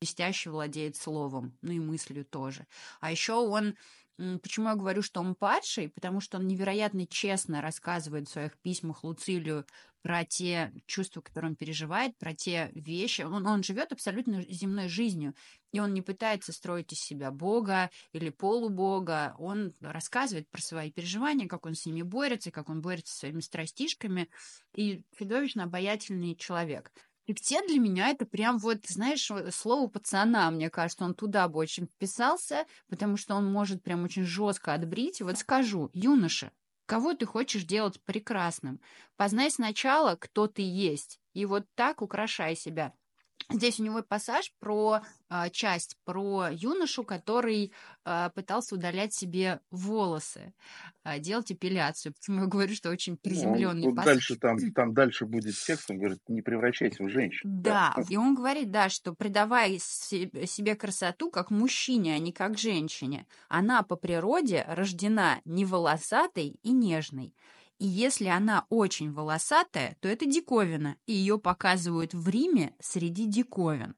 блестяще владеет словом, ну и мыслью тоже. А еще он Почему я говорю, что он падший? Потому что он невероятно честно рассказывает в своих письмах Луцилию про те чувства, которые он переживает, про те вещи. Он, он живет абсолютно земной жизнью, и он не пытается строить из себя бога или полубога. Он рассказывает про свои переживания, как он с ними борется, как он борется со своими страстишками. И чудовищно обаятельный человек. Эпитет для меня это прям вот, знаешь, слово пацана, мне кажется, он туда бы очень вписался, потому что он может прям очень жестко отбрить. Вот скажу, юноша, кого ты хочешь делать прекрасным? Познай сначала, кто ты есть, и вот так украшай себя. Здесь у него пассаж про а, часть про юношу, который а, пытался удалять себе волосы, а, делать эпиляцию. Почему я говорю, что очень приземленный ну, пассаж. Дальше там, там дальше будет текст, он говорит, не превращайся в женщину. Да, да, и он говорит, да, что придавай себе красоту как мужчине, а не как женщине. Она по природе рождена не волосатой и нежной. И если она очень волосатая, то это диковина, и ее показывают в Риме среди диковин.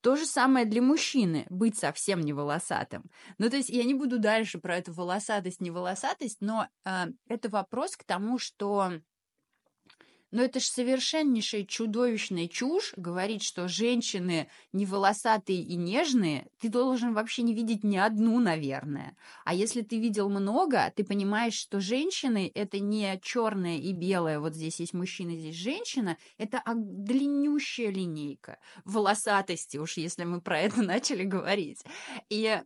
То же самое для мужчины, быть совсем не волосатым. Ну, то есть я не буду дальше про эту волосатость, не волосатость, но э, это вопрос к тому, что Но это же совершеннейшая чудовищная чушь говорить, что женщины не волосатые и нежные. Ты должен вообще не видеть ни одну, наверное. А если ты видел много, ты понимаешь, что женщины это не черное и белое, вот здесь есть мужчина, здесь женщина, это длиннющая линейка волосатости, уж если мы про это начали говорить. И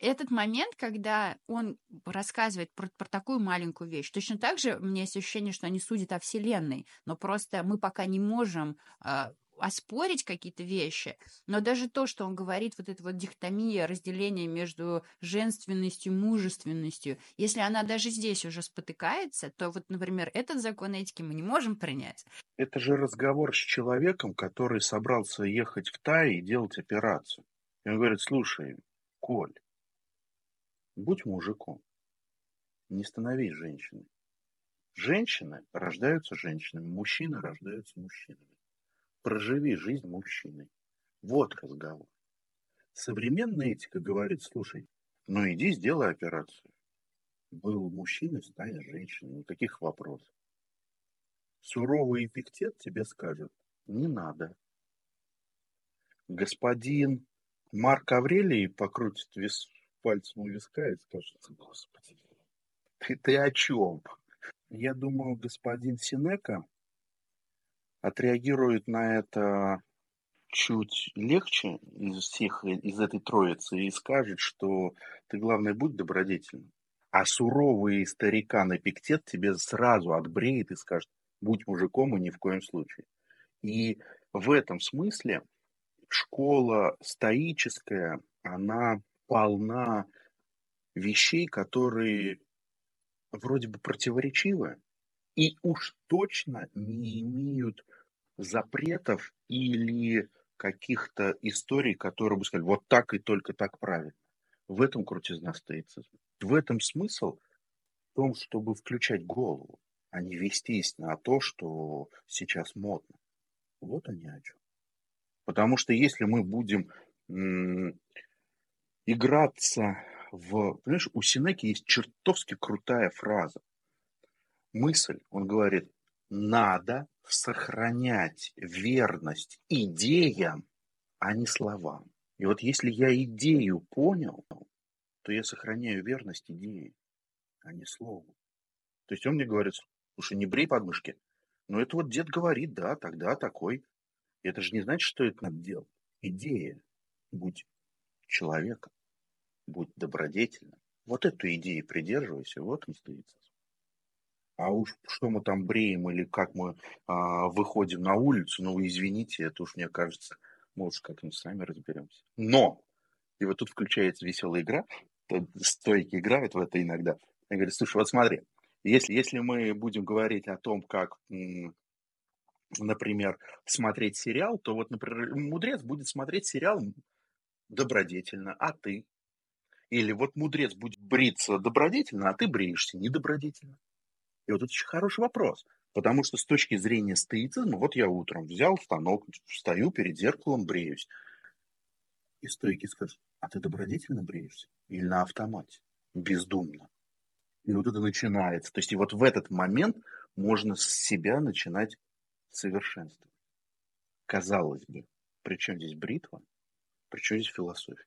этот момент, когда он рассказывает про, про такую маленькую вещь, точно так же у меня есть ощущение, что они судят о Вселенной, но просто мы пока не можем э, оспорить какие-то вещи, но даже то, что он говорит, вот эта вот дихотомия, разделение между женственностью мужественностью, если она даже здесь уже спотыкается, то вот, например, этот закон этики мы не можем принять. Это же разговор с человеком, который собрался ехать в Тай и делать операцию. И он говорит, слушай, Коль, Будь мужиком. Не становись женщиной. Женщины рождаются женщинами, мужчины рождаются мужчинами. Проживи жизнь мужчиной. Вот разговор. Современная этика говорит, слушай, ну иди сделай операцию. Был мужчиной, станешь женщиной. Никаких вопросов. Суровый эпиктет тебе скажет, не надо. Господин Марк Аврелий покрутит вес, пальцем у виска и скажет, господи, ты, ты о чем? Я думаю, господин Синека отреагирует на это чуть легче из всех, из этой троицы и скажет, что ты, главное, будь добродетельным. А суровый старикан Эпиктет тебе сразу отбреет и скажет, будь мужиком и ни в коем случае. И в этом смысле школа стоическая, она полна вещей, которые вроде бы противоречивы и уж точно не имеют запретов или каких-то историй, которые бы сказали, вот так и только так правильно. В этом крутизна стоицизма. В этом смысл в том, чтобы включать голову, а не вестись на то, что сейчас модно. Вот они о чем. Потому что если мы будем играться в... Понимаешь, у Синеки есть чертовски крутая фраза. Мысль, он говорит, надо сохранять верность идеям, а не словам. И вот если я идею понял, то я сохраняю верность идее, а не слову. То есть он мне говорит, слушай, не брей подмышки. Но это вот дед говорит, да, тогда такой. Это же не значит, что это надо делать. Идея. Будь человеком будь добродетельным. Вот эту идею придерживайся, вот он стоит. А уж что мы там бреем или как мы а, выходим на улицу, ну, извините, это уж, мне кажется, мы уж как-нибудь сами разберемся. Но, и вот тут включается веселая игра, стойки играют в это иногда. Я говорю, слушай, вот смотри, если, если мы будем говорить о том, как, например, смотреть сериал, то вот, например, мудрец будет смотреть сериал добродетельно, а ты? Или вот мудрец будет бриться добродетельно, а ты бреешься недобродетельно. И вот это очень хороший вопрос. Потому что с точки зрения стоицизма, вот я утром взял станок, встаю перед зеркалом, бреюсь. И стойки скажут, а ты добродетельно бреешься? Или на автомате? Бездумно. И вот это начинается. То есть и вот в этот момент можно с себя начинать совершенствовать. Казалось бы, при чем здесь бритва? При чем здесь философия?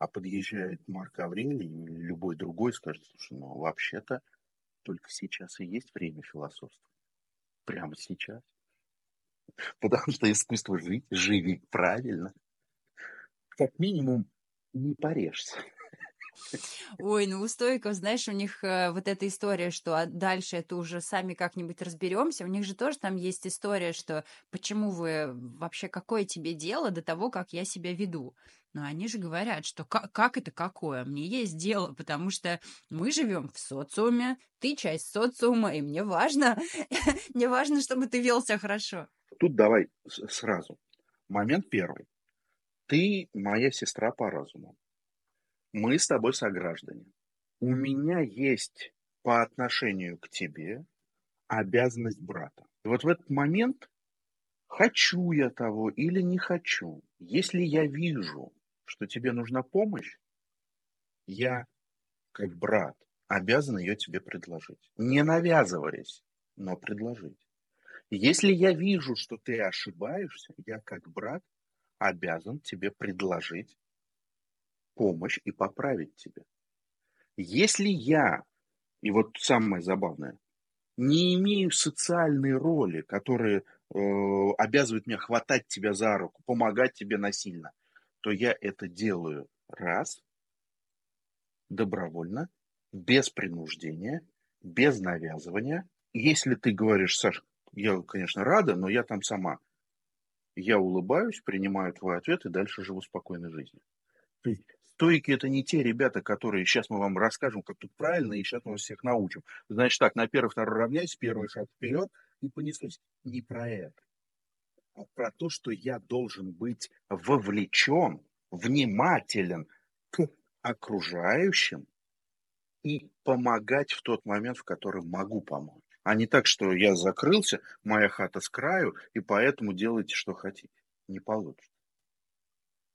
А подъезжает Марк Аврелий или любой другой скажет, слушай, ну вообще-то только сейчас и есть время философства. Прямо сейчас. Потому что искусство жить, живи правильно. Как минимум, не порежься. Ой, ну у стойков, знаешь, у них э, вот эта история, что а дальше это уже сами как-нибудь разберемся. У них же тоже там есть история, что почему вы вообще какое тебе дело до того, как я себя веду. Но они же говорят, что как, как это какое? Мне есть дело, потому что мы живем в социуме, ты часть социума, и мне важно, мне важно, чтобы ты вел себя хорошо. Тут давай сразу. Момент первый. Ты моя сестра по разуму. Мы с тобой сограждане. У меня есть по отношению к тебе обязанность брата. И вот в этот момент хочу я того или не хочу, если я вижу, что тебе нужна помощь, я, как брат, обязан ее тебе предложить. Не навязываясь, но предложить. Если я вижу, что ты ошибаешься, я как брат обязан тебе предложить помощь и поправить тебя. Если я, и вот самое забавное, не имею социальной роли, которая э, обязывает меня хватать тебя за руку, помогать тебе насильно, то я это делаю раз, добровольно, без принуждения, без навязывания. Если ты говоришь, Саш, я, конечно, рада, но я там сама. Я улыбаюсь, принимаю твой ответ и дальше живу спокойной жизнью. Стойки это не те ребята, которые сейчас мы вам расскажем, как тут правильно, и сейчас мы вас всех научим. Значит так, на первый, второй равняйся, первый шаг вперед и понеслось. Не про это, а про то, что я должен быть вовлечен, внимателен к окружающим и помогать в тот момент, в который могу помочь. А не так, что я закрылся, моя хата с краю, и поэтому делайте, что хотите. Не получится.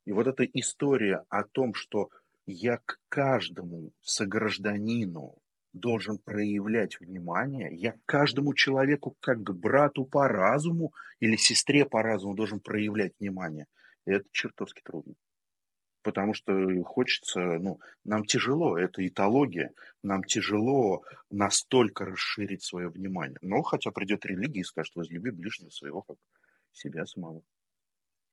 И вот эта история о том, что я к каждому согражданину должен проявлять внимание, я к каждому человеку, как к брату по разуму или сестре по разуму должен проявлять внимание. Это чертовски трудно. Потому что хочется, ну, нам тяжело, это этология, нам тяжело настолько расширить свое внимание. Но хотя придет религия и скажет, возлюби ближнего своего, как себя самого.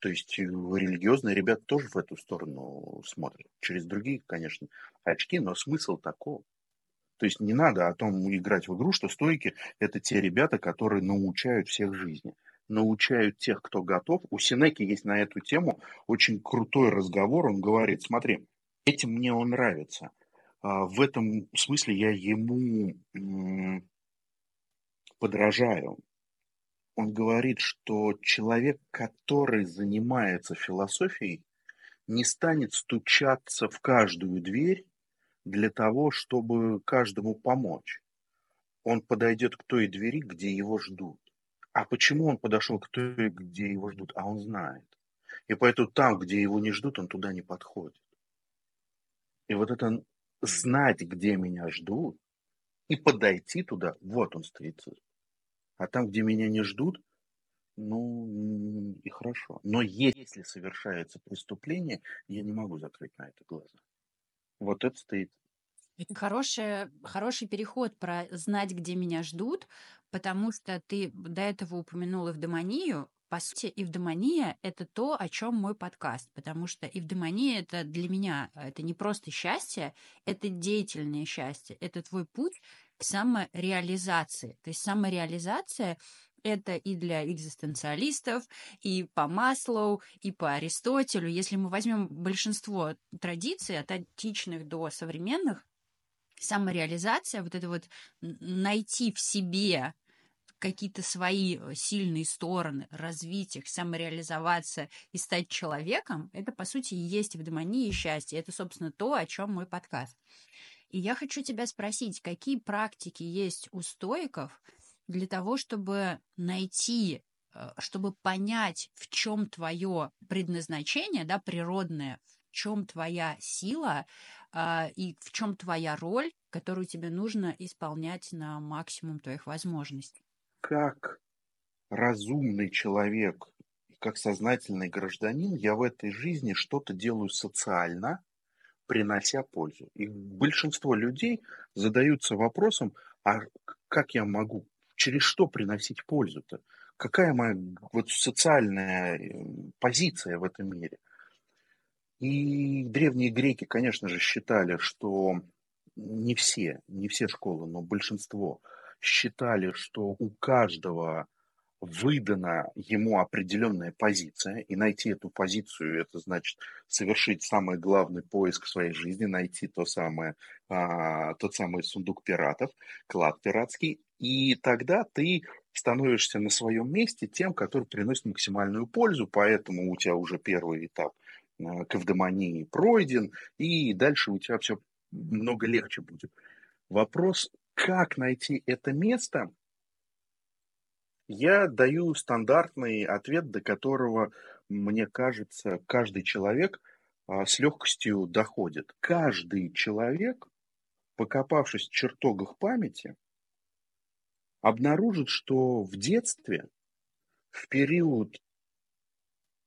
То есть э, религиозные ребята тоже в эту сторону смотрят. Через другие, конечно, очки, но смысл такого. То есть не надо о том играть в игру, что стойки – это те ребята, которые научают всех жизни. Научают тех, кто готов. У Синеки есть на эту тему очень крутой разговор. Он говорит, смотри, этим мне он нравится. А, в этом смысле я ему подражаю он говорит, что человек, который занимается философией, не станет стучаться в каждую дверь для того, чтобы каждому помочь. Он подойдет к той двери, где его ждут. А почему он подошел к той, где его ждут? А он знает. И поэтому там, где его не ждут, он туда не подходит. И вот это знать, где меня ждут, и подойти туда, вот он стоицизм. А там, где меня не ждут, ну, и хорошо. Но если совершается преступление, я не могу закрыть на это глаза. Вот это стоит. Это хороший, хороший переход про знать, где меня ждут, потому что ты до этого упомянул эвдемонию. По сути, эвдемония — это то, о чем мой подкаст, потому что эвдемония — это для меня, это не просто счастье, это деятельное счастье, это твой путь самореализации. То есть самореализация это и для экзистенциалистов, и по Маслоу, и по Аристотелю. Если мы возьмем большинство традиций, от античных до современных, самореализация, вот это вот найти в себе какие-то свои сильные стороны, развить их, самореализоваться и стать человеком, это, по сути, и есть евдемония и счастье. Это, собственно, то, о чем мой подкаст. И я хочу тебя спросить, какие практики есть у стоиков для того, чтобы найти, э, чтобы понять, в чем твое предназначение, да, природное, в чем твоя сила а, и в чем твоя роль, которую тебе нужно исполнять на максимум твоих возможностей. Как разумный человек, как сознательный гражданин, я в этой жизни что-то делаю социально, принося пользу. И большинство людей задаются вопросом, а как я могу, через что приносить пользу-то? Какая моя вот социальная э, позиция в этом мире? И древние греки, конечно же, считали, что не все, не все школы, но большинство считали, что у каждого выдана ему определенная позиция, и найти эту позицию, это значит совершить самый главный поиск в своей жизни, найти то самое, а, тот самый сундук пиратов, клад пиратский, и тогда ты становишься на своем месте тем, который приносит максимальную пользу, поэтому у тебя уже первый этап а, к эвдемонии пройден, и дальше у тебя все много легче будет. Вопрос, как найти это место – я даю стандартный ответ, до которого, мне кажется, каждый человек а, с легкостью доходит. Каждый человек, покопавшись в чертогах памяти, обнаружит, что в детстве, в период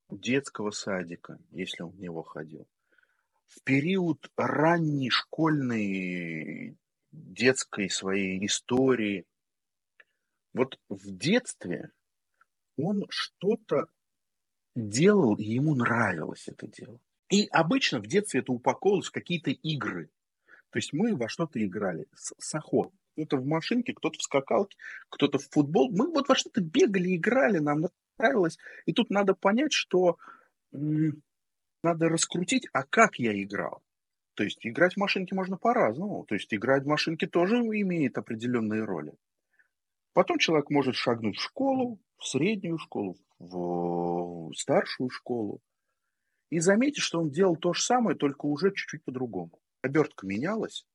детского садика, если он в него ходил, в период ранней школьной детской своей истории, вот в детстве он что-то делал, и ему нравилось это дело. И обычно в детстве это упаковывалось в какие-то игры. То есть мы во что-то играли. С, с охотой. Кто-то в машинке, кто-то в скакалке, кто-то в футбол. Мы вот во что-то бегали, играли, нам нравилось. И тут надо понять, что надо раскрутить, а как я играл. То есть играть в машинки можно по-разному. То есть играть в машинки тоже имеет определенные роли. Потом человек может шагнуть в школу, в среднюю школу, в старшую школу и заметить, что он делал то же самое, только уже чуть-чуть по-другому. Обертка менялась,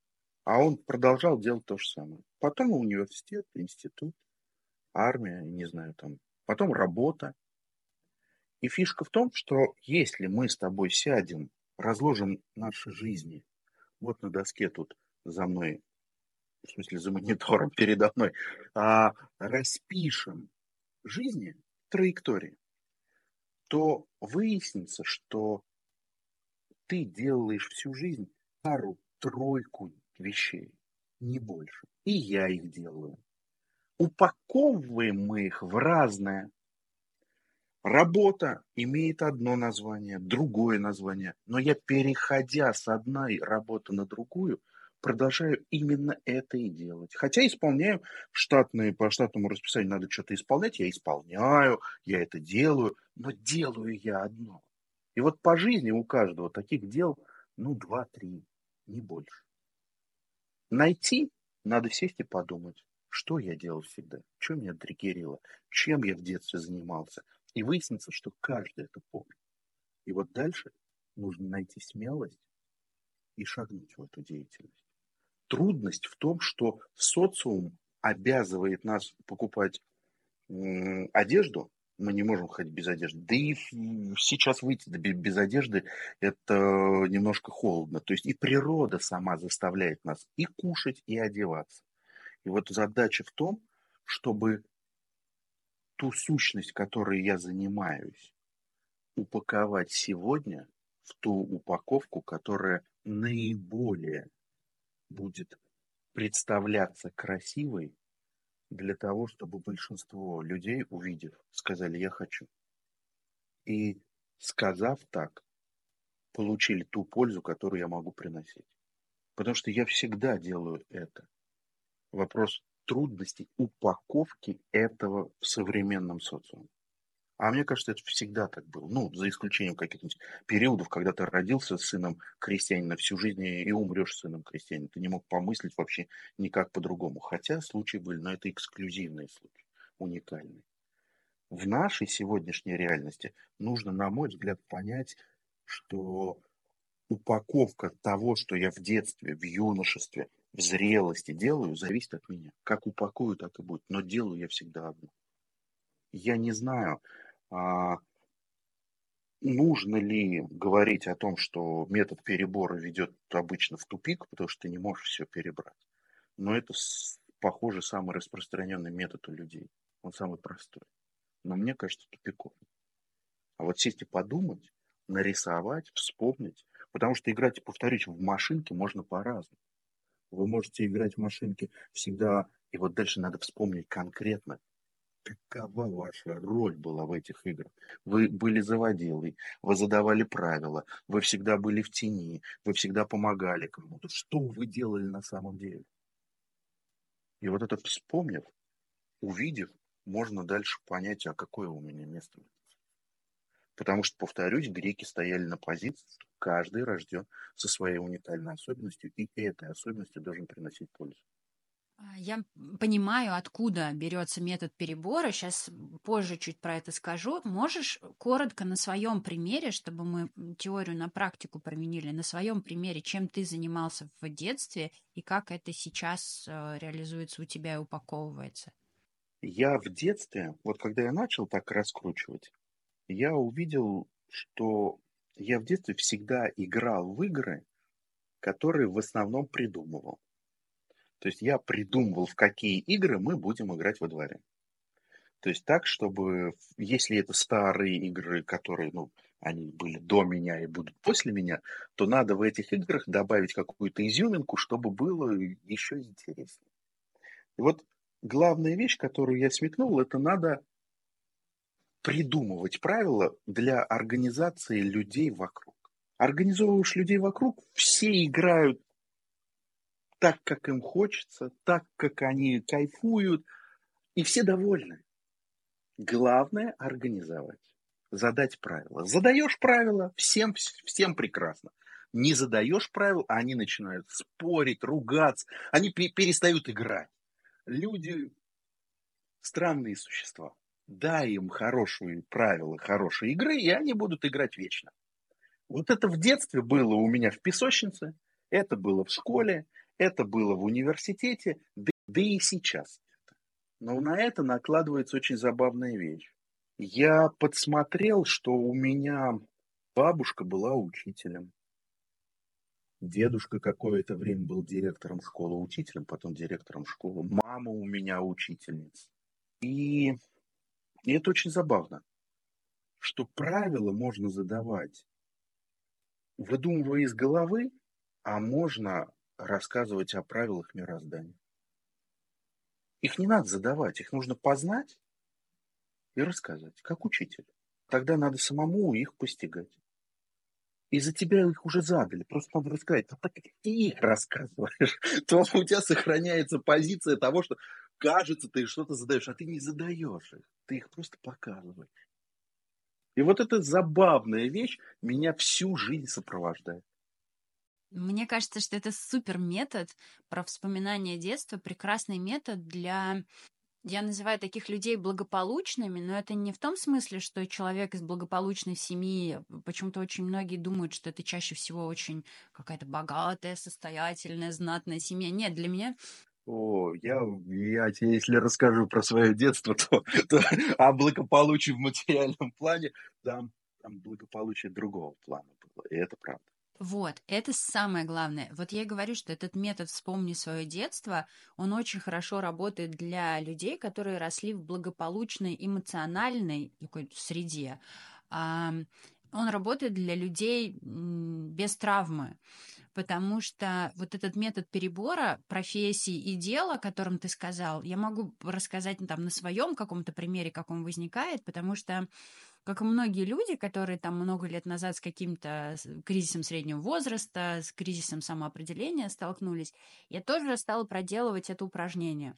а он продолжал делать то же самое. Потом университет, институт, армия, не знаю, там, потом работа. И фишка в том, что если мы с тобой сядем, разложим наши жизни, вот на доске тут за мной в смысле за монитором передо мной, а распишем жизни траектории, то выяснится, что ты делаешь всю жизнь пару-тройку вещей, не больше. И я их делаю. Упаковываем мы их в разное. Работа имеет одно название, другое название. Но я, переходя с одной работы на другую, продолжаю именно это и делать. Хотя исполняю штатные, по штатному расписанию надо что-то исполнять, я исполняю, я это делаю, но делаю я одно. И вот по жизни у каждого таких дел, ну, два-три, не больше. Найти, надо сесть и подумать, что я делал всегда, что меня триггерило, чем я в детстве занимался. И выяснится, что каждый это помнит. И вот дальше нужно найти смелость и шагнуть в эту деятельность трудность в том, что социум обязывает нас покупать одежду, мы не можем ходить без одежды. Да и сейчас выйти без одежды это немножко холодно. То есть и природа сама заставляет нас и кушать, и одеваться. И вот задача в том, чтобы ту сущность, которой я занимаюсь, упаковать сегодня в ту упаковку, которая наиболее будет представляться красивой для того, чтобы большинство людей, увидев, сказали «я хочу». И сказав так, получили ту пользу, которую я могу приносить. Потому что я всегда делаю это. Вопрос трудностей упаковки этого в современном социуме. А мне кажется, это всегда так было. Ну, за исключением каких-нибудь периодов, когда ты родился сыном крестьянина всю жизнь и умрешь сыном крестьянина. Ты не мог помыслить вообще никак по-другому. Хотя случаи были, но это эксклюзивные случаи, уникальные. В нашей сегодняшней реальности нужно, на мой взгляд, понять, что упаковка того, что я в детстве, в юношестве, в зрелости делаю, зависит от меня. Как упакую, так и будет. Но делаю я всегда одно. Я не знаю, нужно ли говорить о том, что метод перебора ведет обычно в тупик, потому что ты не можешь все перебрать. Но это, похоже, самый распространенный метод у людей. Он самый простой. Но мне кажется, тупиковый. А вот сесть и подумать, нарисовать, вспомнить. Потому что играть, повторюсь, в машинке можно по-разному. Вы можете играть в машинке всегда, и вот дальше надо вспомнить конкретно, какова ваша роль была в этих играх? Вы были заводилой, вы задавали правила, вы всегда были в тени, вы всегда помогали кому-то. Что вы делали на самом деле? И вот это вспомнив, увидев, можно дальше понять, а какое у меня место. Потому что, повторюсь, греки стояли на позиции, что каждый рожден со своей уникальной особенностью, и этой особенностью должен приносить пользу. А, я понимаю, откуда берется метод перебора. Сейчас позже чуть про это скажу. Можешь коротко на своем примере, чтобы мы теорию на практику применили, на своем примере, чем ты занимался в детстве и как это сейчас э, реализуется у тебя и упаковывается? Я в детстве, вот когда я начал так раскручивать, я увидел, что я в детстве всегда играл в игры, которые в основном придумывал. То есть я придумывал, в какие игры мы будем играть во дворе. То есть так, чтобы, если это старые игры, которые, ну, они были до меня и будут после меня, то надо в этих играх добавить какую-то изюминку, чтобы было еще интереснее. И вот главная вещь, которую я сметнул, это надо придумывать правила для организации людей вокруг. Организовываешь людей вокруг, все играют так, как им хочется, так, как они кайфуют, и все довольны. Главное – организовать, задать правила. Задаешь правила, всем, всем прекрасно. Не задаешь правил, они начинают спорить, ругаться, они перестают играть. Люди – странные существа. Дай им хорошие правила, хорошие игры, и они будут играть вечно. Вот это в детстве было у меня в песочнице, это было в школе, это было в университете, да, да и сейчас. Но на это накладывается очень забавная вещь. Я подсмотрел, что у меня бабушка была учителем. Дедушка какое-то время был директором школы, учителем, потом директором школы. Мама у меня учительница. И, и это очень забавно, что правила можно задавать, выдумывая из головы, а можно рассказывать о правилах мироздания. Их не надо задавать, их нужно познать и рассказать, как учитель. Тогда надо самому их постигать. И за тебя их уже задали, просто надо рассказать. А так ты их рассказываешь, то у тебя сохраняется позиция того, что кажется, ты что-то задаешь, а ты не задаешь их, ты их просто показываешь. И вот эта забавная вещь меня всю жизнь сопровождает. Мне кажется, что это супер метод про вспоминание детства, прекрасный метод для я называю таких людей благополучными, но это не в том смысле, что человек из благополучной семьи, почему-то очень многие думают, что это чаще всего очень какая-то богатая, состоятельная, знатная семья. Нет, для меня о, я, я тебе, если расскажу про свое детство, то, то о благополучии в материальном плане, там, там благополучие другого плана было, и это правда. Вот, это самое главное. Вот я и говорю, что этот метод «Вспомни свое детство», он очень хорошо работает для людей, которые росли в благополучной эмоциональной такой среде. Он работает для людей без травмы потому что вот этот метод перебора профессий и дела, о котором ты сказал, я могу рассказать там на своем каком-то примере, как он возникает, потому что как и многие люди, которые там много лет назад с каким-то кризисом среднего возраста, с кризисом самоопределения столкнулись, я тоже стала проделывать это упражнение.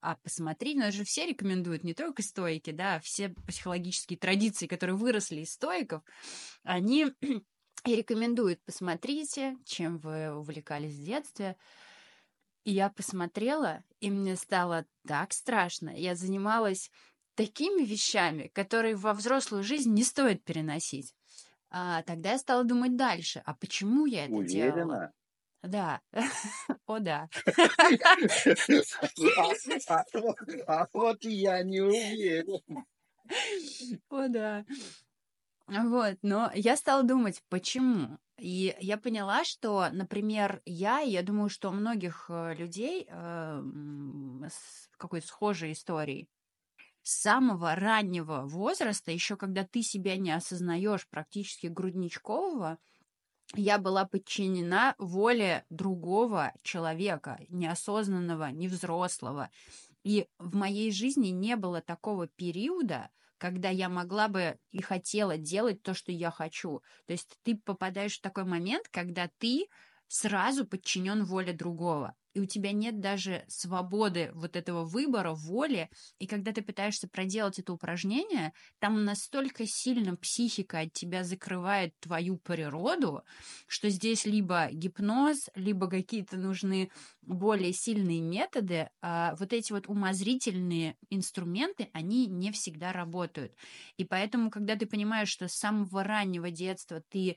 А посмотри, это же все рекомендуют, не только стойки, да, все психологические традиции, которые выросли из стоиков, они и рекомендуют, посмотрите, чем вы увлекались в детстве. И я посмотрела, и мне стало так страшно. Я занималась такими вещами, которые во взрослую жизнь не стоит переносить. А, тогда я стала думать дальше. А почему я это Уверена? делала? Да. О, да. А вот я не уверен. О, да. Вот, но я стала думать, почему. И я поняла, что, например, я, я думаю, что у многих э, людей э, с какой-то схожей историей, с самого раннего возраста, еще когда ты себя не осознаешь практически грудничкового, я была подчинена воле другого человека, неосознанного, невзрослого. И в моей жизни не было такого периода, когда я могла бы и хотела делать то, что я хочу. То есть ты попадаешь в такой момент, когда ты сразу подчинен воле другого и у тебя нет даже свободы вот этого выбора, воли, и когда ты пытаешься проделать это упражнение, там настолько сильно психика от тебя закрывает твою природу, что здесь либо гипноз, либо какие-то нужны более сильные методы, а вот эти вот умозрительные инструменты, они не всегда работают. И поэтому, когда ты понимаешь, что с самого раннего детства ты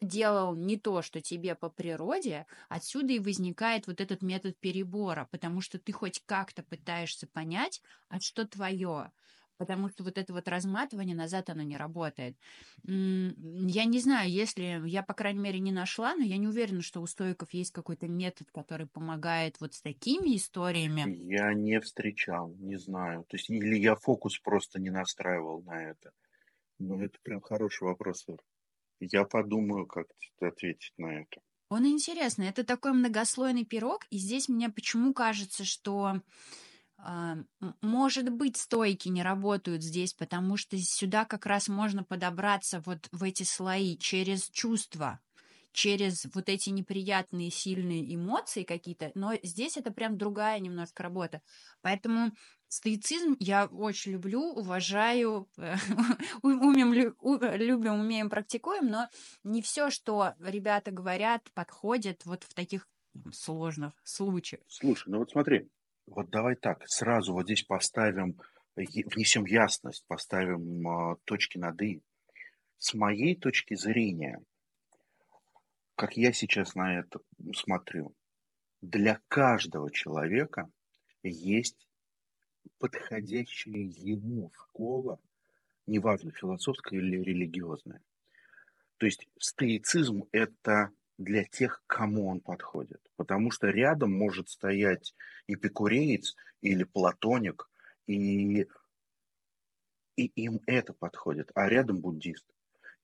делал не то, что тебе по природе, отсюда и возникает вот этот метод перебора, потому что ты хоть как-то пытаешься понять, а что твое. потому что вот это вот разматывание назад, оно не работает. Я не знаю, если, я, по крайней мере, не нашла, но я не уверена, что у стоиков есть какой-то метод, который помогает вот с такими историями. Я не встречал, не знаю. То есть, или я фокус просто не настраивал на это. Ну, это прям хороший вопрос. Я подумаю, как ответить на это. Он интересный. Это такой многослойный пирог, и здесь мне почему кажется, что а, может быть, стойки не работают здесь, потому что сюда как раз можно подобраться вот в эти слои через чувства, через вот эти неприятные сильные эмоции какие-то, но здесь это прям другая немножко работа. Поэтому стоицизм я очень люблю, уважаю, умем, любим, умеем, практикуем, но не все, что ребята говорят, подходит вот в таких сложных случаях. Слушай, ну вот смотри, вот давай так, сразу вот здесь поставим, внесем ясность, поставим э, точки над «и». С моей точки зрения, как я сейчас на это смотрю, для каждого человека есть подходящая ему школа, неважно, философская или религиозная. То есть стоицизм – это для тех, кому он подходит. Потому что рядом может стоять эпикуреец или платоник, и, и им это подходит, а рядом буддист.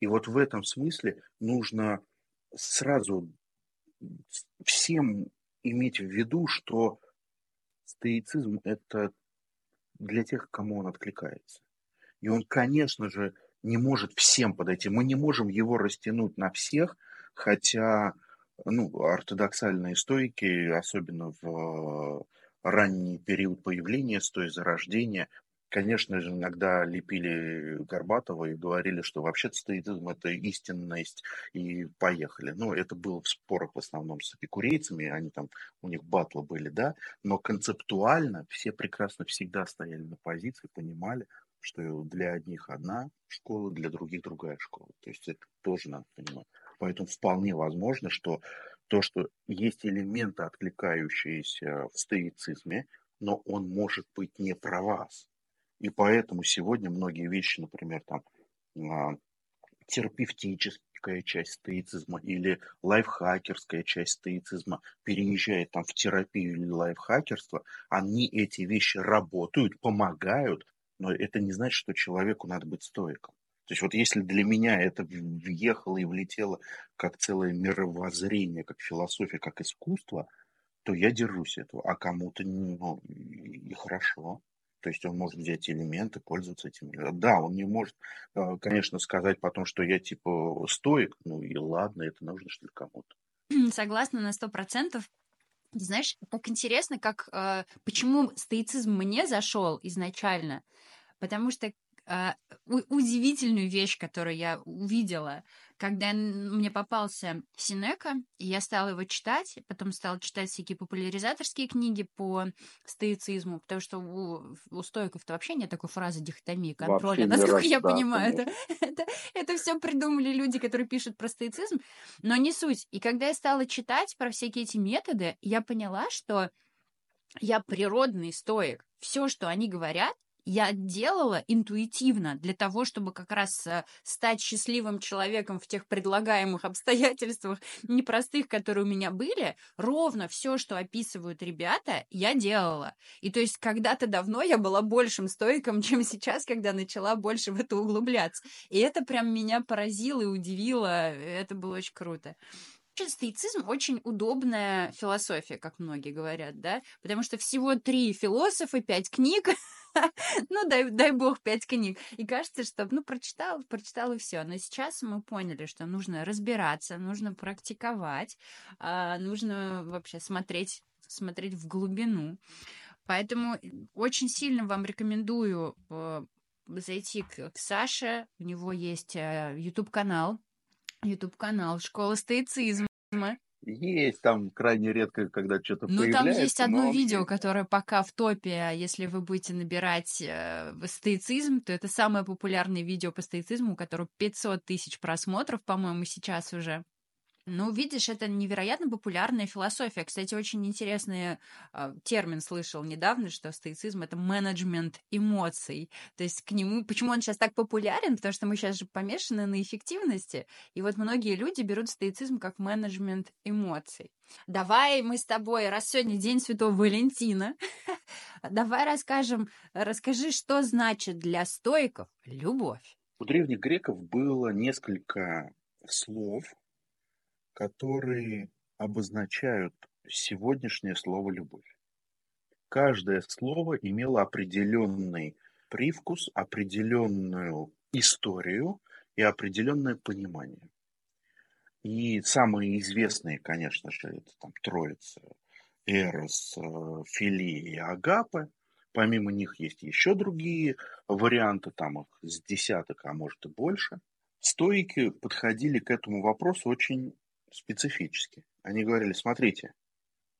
И вот в этом смысле нужно сразу всем иметь в виду, что стоицизм – это для тех, кому он откликается. И он, конечно же, не может всем подойти. Мы не можем его растянуть на всех, хотя ну, ортодоксальные стойки, особенно в ранний период появления стоя зарождения, конечно же, иногда лепили Горбатова и говорили, что вообще-то стоицизм – это истинность, и поехали. Но это было в спорах в основном с эпикурейцами, они там, у них батлы были, да, но концептуально все прекрасно всегда стояли на позиции, понимали, что для одних одна школа, для других другая школа. То есть это тоже надо понимать. Поэтому вполне возможно, что то, что есть элементы, откликающиеся в стоицизме, но он может быть не про вас. И поэтому сегодня многие вещи, например, там, а, терапевтическая часть стоицизма или лайфхакерская часть стоицизма переезжает там в терапию или лайфхакерство, они эти вещи работают, помогают, но это не значит, что человеку надо быть стоиком. То есть вот если для меня это въехало и влетело как целое мировоззрение, как философия, как искусство, то я держусь этого, а кому-то ну, и хорошо. То есть он может взять элементы, пользоваться этим. Да, он не может, э, конечно, сказать потом, что я типа стоик, ну и ладно, это нужно что ли кому-то. Согласна на сто процентов. Знаешь, так интересно, как э, почему стоицизм мне зашел изначально, потому что а, удивительную вещь, которую я увидела, когда мне попался Синека, и я стала его читать, потом стала читать всякие популяризаторские книги по стоицизму, потому что у, у стоиков-то вообще нет такой фразы дихотомии контроля, насколько раз, я да, понимаю. Это, это, это все придумали люди, которые пишут про стоицизм, но не суть. И когда я стала читать про всякие эти методы, я поняла, что я природный стоик. Все, что они говорят, я делала интуитивно для того, чтобы как раз э, стать счастливым человеком в тех предлагаемых обстоятельствах непростых, которые у меня были, ровно все, что описывают ребята, я делала. И то есть когда-то давно я была большим стойком, чем сейчас, когда начала больше в это углубляться. И это прям меня поразило и удивило. Это было очень круто. Стоицизм очень удобная философия, как многие говорят, да, потому что всего три философа, пять книг, ну, дай, дай бог, пять книг. И кажется, что, ну, прочитал, прочитал и все. Но сейчас мы поняли, что нужно разбираться, нужно практиковать, а, нужно вообще смотреть, смотреть в глубину. Поэтому очень сильно вам рекомендую э, зайти к, к Саше. У него есть э, YouTube-канал. YouTube-канал «Школа стоицизма». Есть там крайне редко, когда что-то ну, появляется. Ну, там есть одно видео, которое пока в топе. А если вы будете набирать э, стоицизм, то это самое популярное видео по стоицизму, у которого 500 тысяч просмотров, по-моему, сейчас уже. Ну, видишь, это невероятно популярная философия. Кстати, очень интересный э, термин слышал недавно, что стоицизм это менеджмент эмоций. То есть к нему, почему он сейчас так популярен? Потому что мы сейчас же помешаны на эффективности. И вот многие люди берут стоицизм как менеджмент эмоций. Давай мы с тобой, раз сегодня День Святого Валентина, давай расскажем, расскажи, что значит для стоиков любовь. У древних греков было несколько слов, которые обозначают сегодняшнее слово «любовь». Каждое слово имело определенный привкус, определенную историю и определенное понимание. И самые известные, конечно же, это там Троица, Эрос, э, Фили и Агапы. Помимо них есть еще другие варианты, там их с десяток, а может и больше. Стоики подходили к этому вопросу очень специфически. Они говорили, смотрите,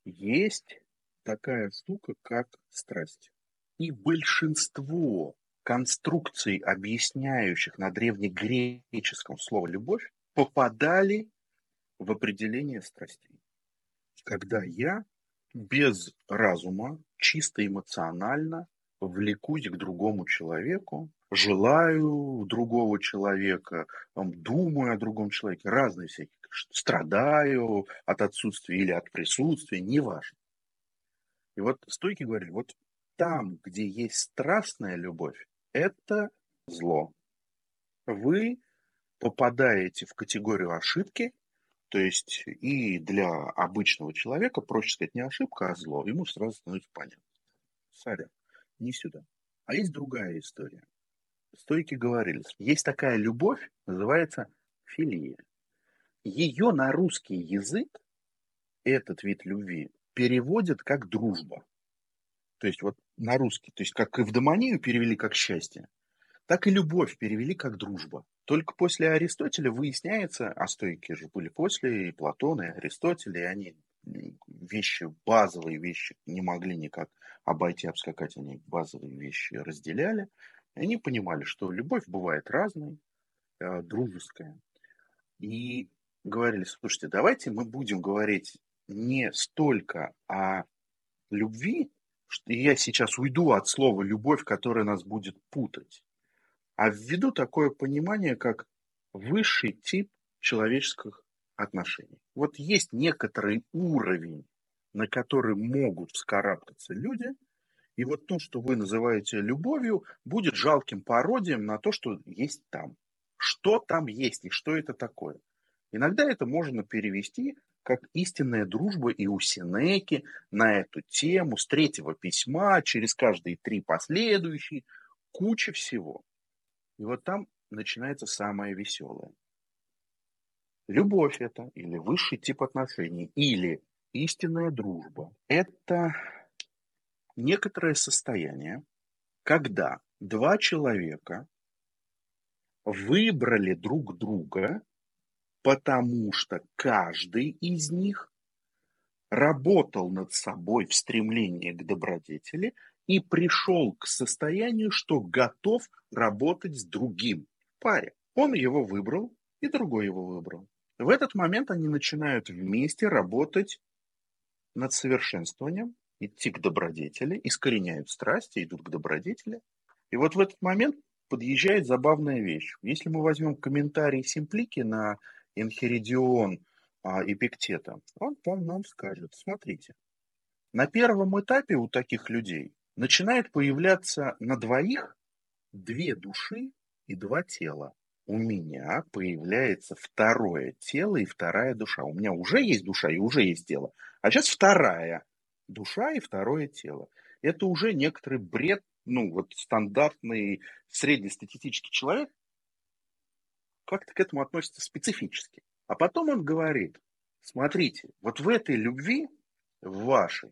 есть такая штука, как страсть. И большинство конструкций, объясняющих на древнегреческом слово «любовь», попадали в определение страстей. Когда я без разума, чисто эмоционально влекусь к другому человеку, желаю другого человека, думаю о другом человеке, разные всякие, страдаю от отсутствия или от присутствия, неважно. И вот стойки говорили, вот там, где есть страстная любовь, это зло. Вы попадаете в категорию ошибки, то есть и для обычного человека, проще сказать, не ошибка, а зло, ему сразу становится понятно. Сорян, не сюда. А есть другая история. Стойки говорили, есть такая любовь, называется филия. Ее на русский язык, этот вид любви, переводят как дружба. То есть вот на русский, то есть как эвдомонию перевели как счастье, так и любовь перевели как дружба. Только после Аристотеля выясняется, а стойки же были после и Платона, и Аристотеля, и они вещи, базовые вещи не могли никак обойти, обскакать, они базовые вещи разделяли. И они понимали, что любовь бывает разной, э, дружеская. И говорили, слушайте, давайте мы будем говорить не столько о любви, что я сейчас уйду от слова любовь, которое нас будет путать, а введу такое понимание, как высший тип человеческих отношений. Вот есть некоторый уровень, на который могут вскарабкаться люди, и вот то, что вы называете любовью, будет жалким пародием на то, что есть там. Что там есть и что это такое. Иногда это можно перевести как истинная дружба и у Синеки на эту тему с третьего письма через каждые три последующие, куча всего. И вот там начинается самое веселое. Любовь это, или высший тип отношений, или истинная дружба. Это некоторое состояние, когда два человека выбрали друг друга, потому что каждый из них работал над собой в стремлении к добродетели и пришел к состоянию, что готов работать с другим паре. Он его выбрал, и другой его выбрал. В этот момент они начинают вместе работать над совершенствованием, идти к добродетели, искореняют страсти, идут к добродетели. И вот в этот момент подъезжает забавная вещь. Если мы возьмем комментарий Симплики на Энхеридион а, Эпиктета, он там нам скажет, смотрите, на первом этапе у таких людей начинает появляться на двоих две души и два тела. У меня появляется второе тело и вторая душа. У меня уже есть душа и уже есть тело. А сейчас вторая душа и второе тело. Это уже некоторый бред, ну вот стандартный среднестатистический человек как-то к этому относится специфически. А потом он говорит, смотрите, вот в этой любви, в вашей,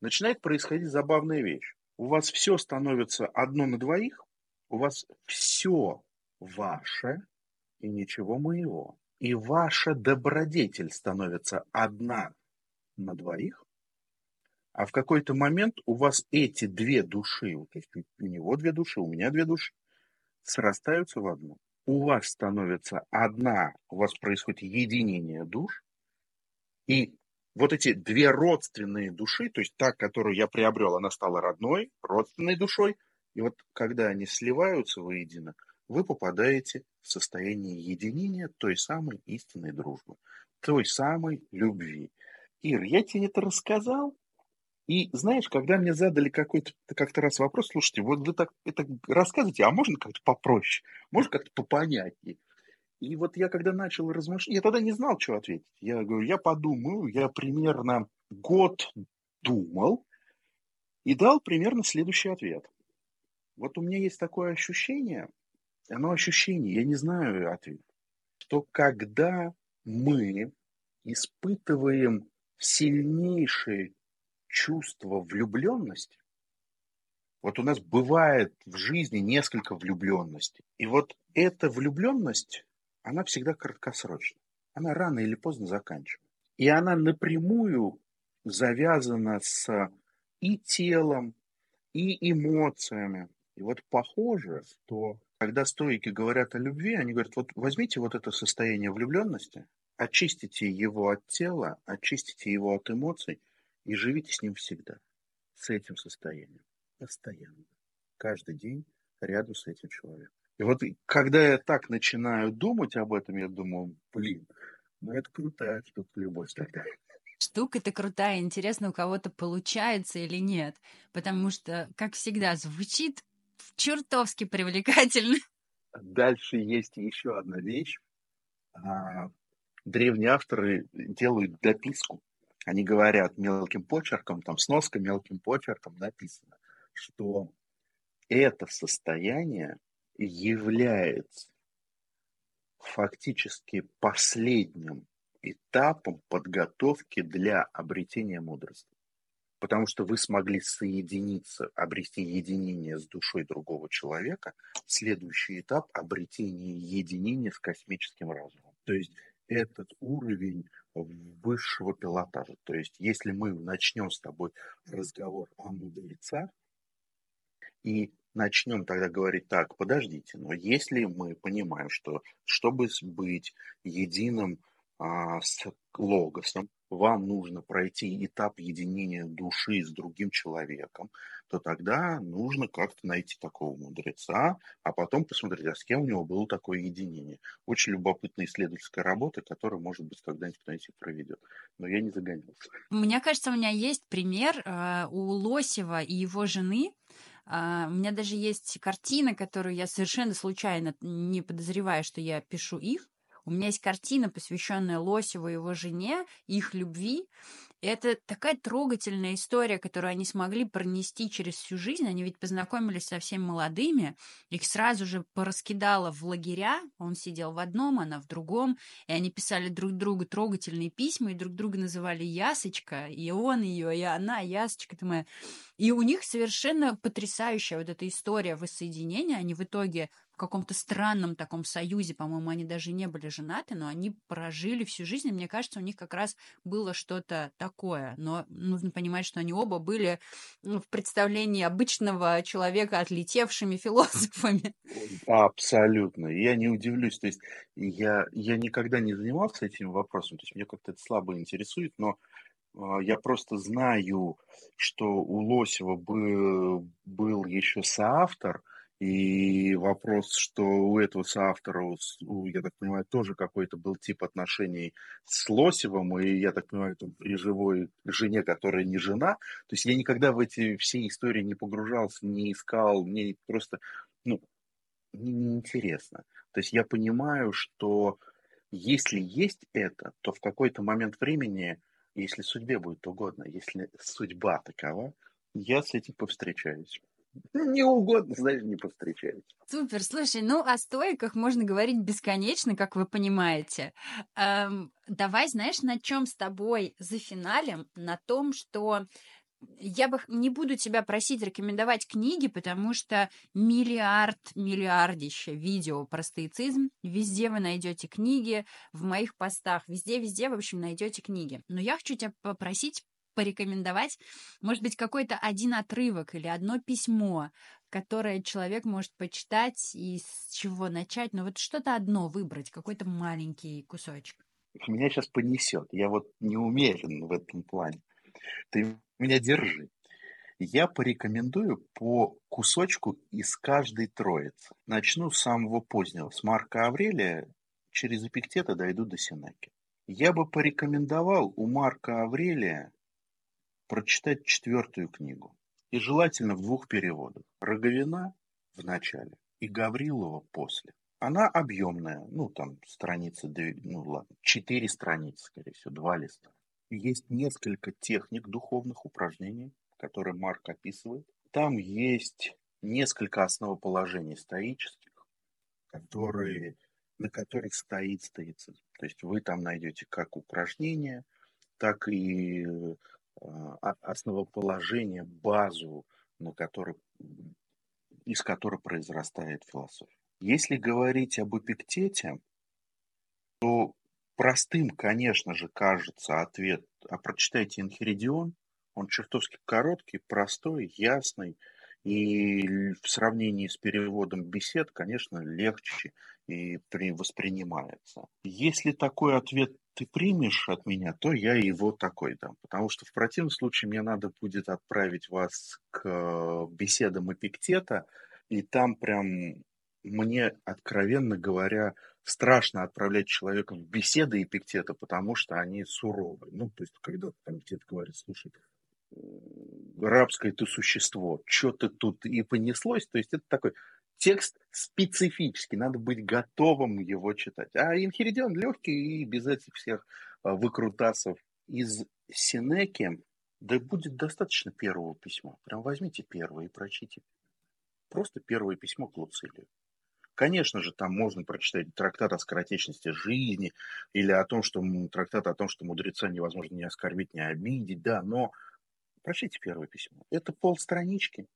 начинает происходить забавная вещь. У вас все становится одно на двоих, у вас все ваше и ничего моего. И ваша добродетель становится одна на двоих, а в какой-то момент у вас эти две души, то есть у него две души, у меня две души, срастаются в одну. У вас становится одна, у вас происходит единение душ, и вот эти две родственные души, то есть та, которую я приобрел, она стала родной, родственной душой, и вот когда они сливаются воедино, вы попадаете в состояние единения той самой истинной дружбы, той самой любви. Ир, я тебе это рассказал, и знаешь, когда мне задали какой-то как-то раз вопрос, слушайте, вот вы так это рассказываете, а можно как-то попроще, можно как-то попонятнее? И вот я когда начал размышлять, я тогда не знал, что ответить. Я говорю, я подумаю, я примерно год думал и дал примерно следующий ответ. Вот у меня есть такое ощущение, оно ощущение, я не знаю ответ, что когда мы испытываем сильнейшее чувство влюбленности, вот у нас бывает в жизни несколько влюбленностей. И вот эта влюбленность, она всегда краткосрочна. Она рано или поздно заканчивается. И она напрямую завязана с и телом, и эмоциями. И вот похоже, что когда стойки говорят о любви, они говорят, вот возьмите вот это состояние влюбленности, очистите его от тела, очистите его от эмоций и живите с ним всегда, с этим состоянием, постоянно, каждый день рядом с этим человеком. И вот когда я так начинаю думать об этом, я думаю, блин, ну это крутая штука, любовь тогда. Штука-то крутая, интересно, у кого-то получается или нет. Потому что, как всегда, звучит чертовски привлекательно. Дальше есть еще одна вещь. А, древние авторы делают дописку. Они говорят мелким почерком, там сноска мелким почерком написано, что это состояние является фактически последним этапом подготовки для обретения мудрости. Потому что вы смогли соединиться, обрести единение с душой другого человека. Следующий этап – обретение единения с космическим разумом. То есть этот уровень высшего пилотажа. То есть если мы начнем с тобой разговор о мудрецах, и начнем тогда говорить так, подождите, но если мы понимаем, что чтобы быть единым а, с логосом, вам нужно пройти этап единения души с другим человеком, то тогда нужно как-то найти такого мудреца, а потом посмотреть, а с кем у него было такое единение. Очень любопытная исследовательская работа, которая, может быть, когда-нибудь кто-нибудь проведет. Но я не загонялся. Мне кажется, у меня есть пример э, у Лосева и его жены. Uh, у меня даже есть картина, которую я совершенно случайно, не подозреваю, что я пишу их. У меня есть картина, посвященная Лосеву и его жене, их любви. Это такая трогательная история, которую они смогли пронести через всю жизнь. Они ведь познакомились совсем молодыми, их сразу же пораскидало в лагеря. Он сидел в одном, она в другом, и они писали друг другу трогательные письма, и друг друга называли Ясочка, и он ее, и она, Ясочка ты моя. И у них совершенно потрясающая вот эта история воссоединения. Они в итоге каком-то странном таком союзе, по-моему, они даже не были женаты, но они прожили всю жизнь, и мне кажется, у них как раз было что-то такое. Но нужно понимать, что они оба были ну, в представлении обычного человека отлетевшими философами. Абсолютно. Я не удивлюсь. То есть я, я никогда не занимался этим вопросом, то есть мне как-то это слабо интересует, но а, я просто знаю, что у Лосева был, был еще соавтор – и вопрос, что у этого соавтора, я так понимаю, тоже какой-то был тип отношений с Лосевым, и я так понимаю, это при живой жене, которая не жена. То есть я никогда в эти все истории не погружался, не искал, мне просто, ну, неинтересно. То есть я понимаю, что если есть это, то в какой-то момент времени, если судьбе будет угодно, если судьба такова, я с этим повстречаюсь. Не угодно, знаешь, не повстречаюсь. Супер, слушай, ну о стойках можно говорить бесконечно, как вы понимаете. Эм, давай, знаешь, на чем с тобой за финалем? На том, что я бы не буду тебя просить рекомендовать книги, потому что миллиард, миллиардище видео про стоицизм. Везде вы найдете книги, в моих постах, везде-везде, в общем, найдете книги. Но я хочу тебя попросить порекомендовать, может быть, какой-то один отрывок или одно письмо, которое человек может почитать и с чего начать, но вот что-то одно выбрать, какой-то маленький кусочек. Меня сейчас понесет. Я вот не умерен в этом плане. Ты меня держи. Я порекомендую по кусочку из каждой троицы. Начну с самого позднего, с Марка Аврелия, через Эпиктета дойду до Сенеки. Я бы порекомендовал у Марка Аврелия прочитать четвертую книгу. И желательно в двух переводах. Роговина в начале и Гаврилова после. Она объемная, ну там страницы, ну ладно, четыре страницы, скорее всего, два листа. Есть несколько техник духовных упражнений, которые Марк описывает. Там есть несколько основоположений стоических, которые, на которых стоит стоицизм. То есть вы там найдете как упражнения, так и основоположение, базу, на которой, из которой произрастает философия. Если говорить об Эпиктете, то простым, конечно же, кажется ответ, а прочитайте Инхеридион, он чертовски короткий, простой, ясный, и в сравнении с переводом бесед, конечно, легче и при, воспринимается. Если такой ответ ты примешь от меня, то я его такой дам. Потому что в противном случае мне надо будет отправить вас к э, беседам Эпиктета, и там прям мне, откровенно говоря, страшно отправлять человека в беседы Эпиктета, потому что они суровы. Ну, то есть, когда там где-то говорит, слушай, рабское ты существо, что ты тут и понеслось, то есть это такой текст специфический, надо быть готовым его читать. А Инхеридион легкий и без этих всех а, выкрутасов. Из Синеки, да будет достаточно первого письма. Прям возьмите первое и прочтите. Просто первое письмо к Луцилию. Конечно же, там можно прочитать трактат о скоротечности жизни или о том, что трактат о том, что мудреца невозможно не оскорбить, не обидеть, да, но прочтите первое письмо. Это полстранички,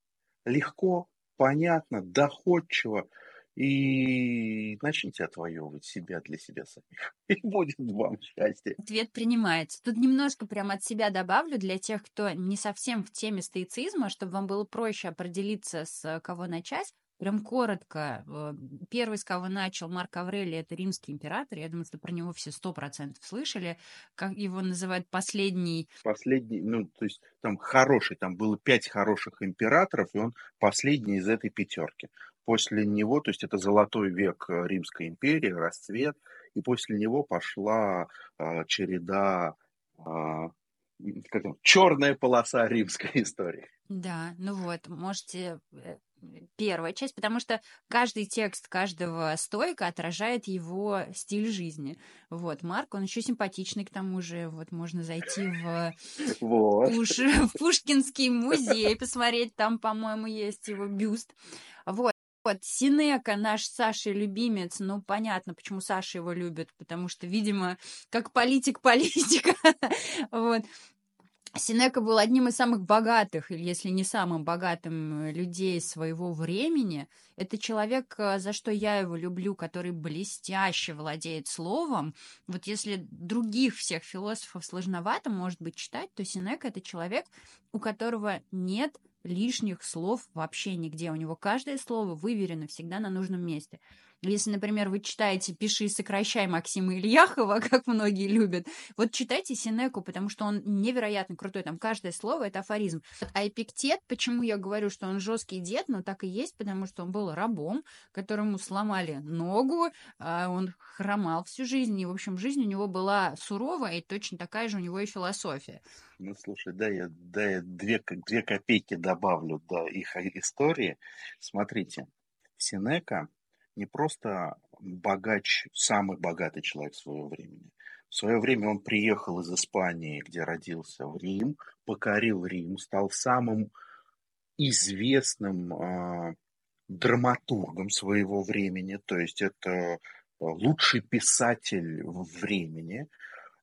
легко, понятно, доходчиво, и начните отвоевывать себя для себя самих. И будет вам счастье. Ответ принимается. Тут немножко прям от себя добавлю для тех, кто не совсем в теме стоицизма, чтобы вам было проще определиться, с кого начать. Прям коротко. Э, первый, с кого начал Марк Аврелий, это римский император. Я думаю, что про него все сто процентов слышали. Как его называют последний... Последний, ну, то есть там хороший, там было пять хороших императоров, и он последний из этой пятерки. После него, то есть это золотой век э, Римской империи, расцвет, и после него пошла э, череда э, как там, черная полоса римской истории. Да, ну вот, можете первая часть, потому что каждый текст каждого стойка отражает его стиль жизни. Вот, Марк, он еще симпатичный, к тому же, вот можно зайти в, вот. Пуш... в Пушкинский музей, посмотреть, там, по-моему, есть его бюст. Вот. Вот, Синека, наш Саша любимец, ну, понятно, почему Саша его любит, потому что, видимо, как политик политика. вот. Синека был одним из самых богатых, или если не самым богатым э, людей своего времени. Это человек, э, за что я его люблю, который блестяще владеет словом. Вот если других всех философов сложновато, может быть, читать, то Синека — это человек, у которого нет лишних слов вообще нигде. У него каждое слово выверено всегда на нужном месте. Если, например, вы читаете «Пиши и сокращай» Максима Ильяхова, как многие любят, вот читайте Синеку, потому что он невероятно крутой. Там каждое слово — это афоризм. А Эпиктет, почему я говорю, что он жесткий дед, но так и есть, потому что он был рабом, которому сломали ногу, а он хромал всю жизнь, и, в общем, жизнь у него была суровая, и точно такая же у него и философия. Ну, слушай, да, я, да, я две, две копейки добавлю до их истории. Смотрите, Синека не просто богач, самый богатый человек своего времени. В свое время он приехал из Испании, где родился, в Рим, покорил Рим, стал самым известным э, драматургом своего времени, то есть это лучший писатель времени.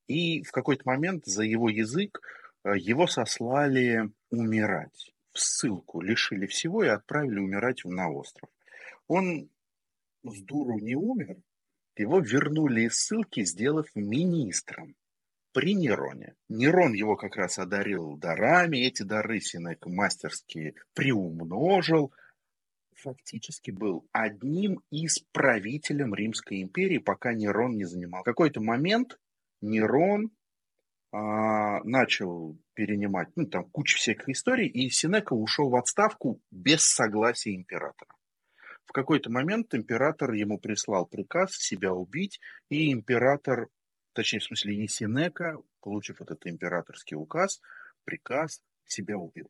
И в какой-то момент за его язык э, его сослали умирать в ссылку, лишили всего и отправили умирать на остров. Он с дуру не умер, его вернули из ссылки, сделав министром. при Нероне. Нерон его как раз одарил дарами, эти дары Синека мастерски приумножил, фактически был одним из правителем Римской империи, пока Нерон не занимал. В какой-то момент Нерон а, начал перенимать, ну, там куча всяких историй, и Синека ушел в отставку без согласия императора. В какой-то момент император ему прислал приказ себя убить, и император, точнее, в смысле, и Синека, получив этот императорский указ, приказ, себя убил.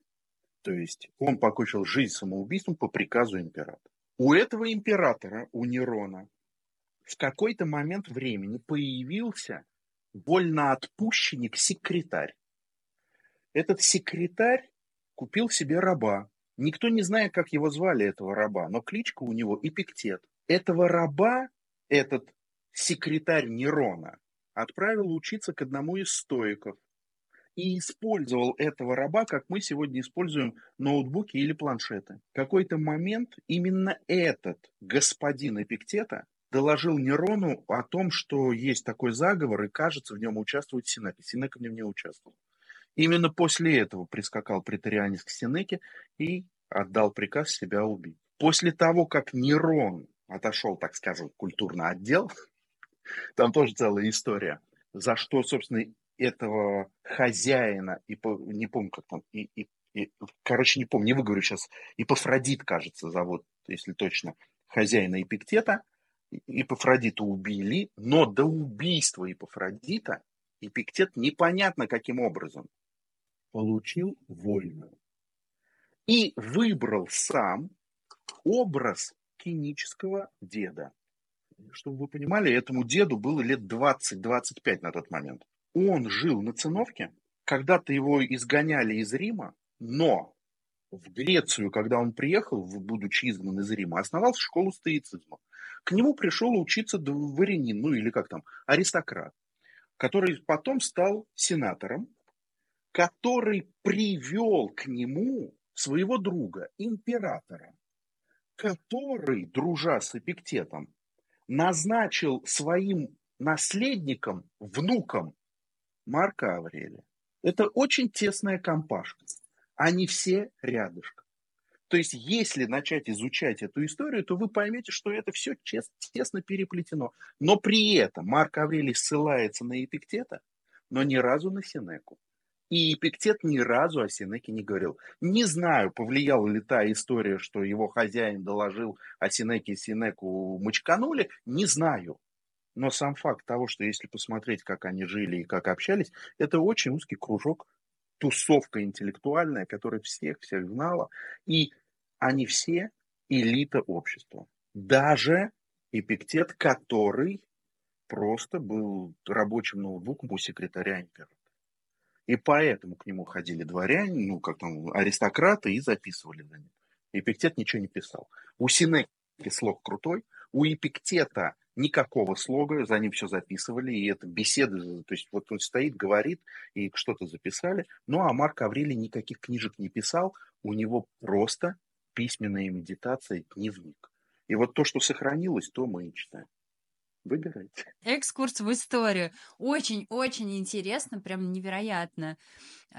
То есть он покончил жизнь самоубийством по приказу императора. У этого императора, у Нерона, в какой-то момент времени появился вольноотпущенник-секретарь. Этот секретарь купил себе раба. Никто не знает, как его звали, этого раба, но кличка у него Эпиктет. Этого раба, этот секретарь Нерона, отправил учиться к одному из стоиков и использовал этого раба, как мы сегодня используем ноутбуки или планшеты. В какой-то момент именно этот господин Эпиктета доложил Нерону о том, что есть такой заговор, и, кажется, в нем участвует Синека. Синека в нем не участвовал. Именно после этого прискакал претарианец к Синеке и отдал приказ себя убить. После того, как Нерон отошел, так скажем, культурный отдел, там тоже целая история, за что, собственно, этого хозяина, и не помню, как там, и, и, и, короче, не помню, не выговорю сейчас, Ипофродит, кажется, зовут, если точно, хозяина Эпиктета, Ипофродита убили, но до убийства Ипофродита Эпиктет непонятно каким образом получил вольную. И выбрал сам образ кинического деда. Чтобы вы понимали, этому деду было лет 20-25 на тот момент. Он жил на циновке, когда-то его изгоняли из Рима, но в Грецию, когда он приехал, будучи изгнан из Рима, основал школу стоицизма. К нему пришел учиться дворянин, ну или как там, аристократ, который потом стал сенатором, который привел к нему своего друга, императора, который, дружа с Эпиктетом, назначил своим наследником, внуком Марка Аврелия. Это очень тесная компашка. Они все рядышком. То есть, если начать изучать эту историю, то вы поймете, что это все тесно переплетено. Но при этом Марк Аврелий ссылается на Эпиктета, но ни разу на Синеку. И Эпиктет ни разу о Синеке не говорил. Не знаю, повлияла ли та история, что его хозяин доложил о Синеке Синеку мочканули, не знаю. Но сам факт того, что если посмотреть, как они жили и как общались, это очень узкий кружок, тусовка интеллектуальная, которая всех всех знала. И они все элита общества. Даже Эпиктет, который просто был рабочим ноутбуком у секретаря императора. И поэтому к нему ходили дворяне, ну, как там, аристократы, и записывали за ним. Эпиктет ничего не писал. У Синеки слог крутой, у Эпиктета никакого слога, за ним все записывали, и это беседы, то есть вот он стоит, говорит, и что-то записали. Ну, а Марк Аврелий никаких книжек не писал, у него просто письменная медитация, дневник. И вот то, что сохранилось, то мы и читаем. Выбирайте. Экскурс в историю. Очень-очень интересно, прям невероятно.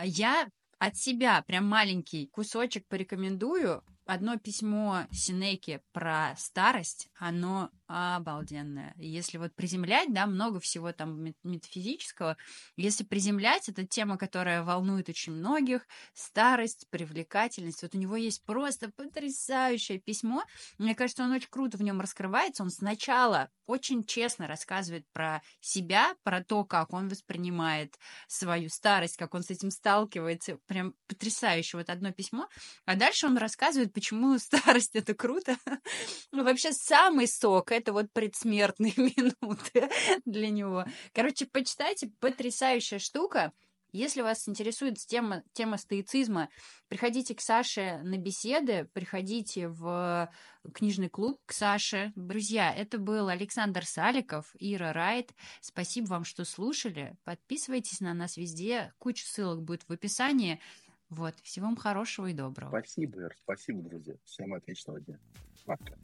Я от себя прям маленький кусочек порекомендую одно письмо Синеки про старость, оно обалденное. Если вот приземлять, да, много всего там метафизического. Если приземлять, это тема, которая волнует очень многих. Старость, привлекательность. Вот у него есть просто потрясающее письмо. Мне кажется, он очень круто в нем раскрывается. Он сначала очень честно рассказывает про себя, про то, как он воспринимает свою старость, как он с этим сталкивается. Прям потрясающе. Вот одно письмо. А дальше он рассказывает, почему старость это круто. Ну, вообще самый сок это вот предсмертные минуты для него. Короче, почитайте, потрясающая штука. Если вас интересует тема, тема стоицизма, приходите к Саше на беседы, приходите в книжный клуб к Саше. Друзья, это был Александр Саликов, Ира Райт. Спасибо вам, что слушали. Подписывайтесь на нас везде. Куча ссылок будет в описании. Вот, всего вам хорошего и доброго. Спасибо, Ир, спасибо, друзья. Всем отличного дня. Пока.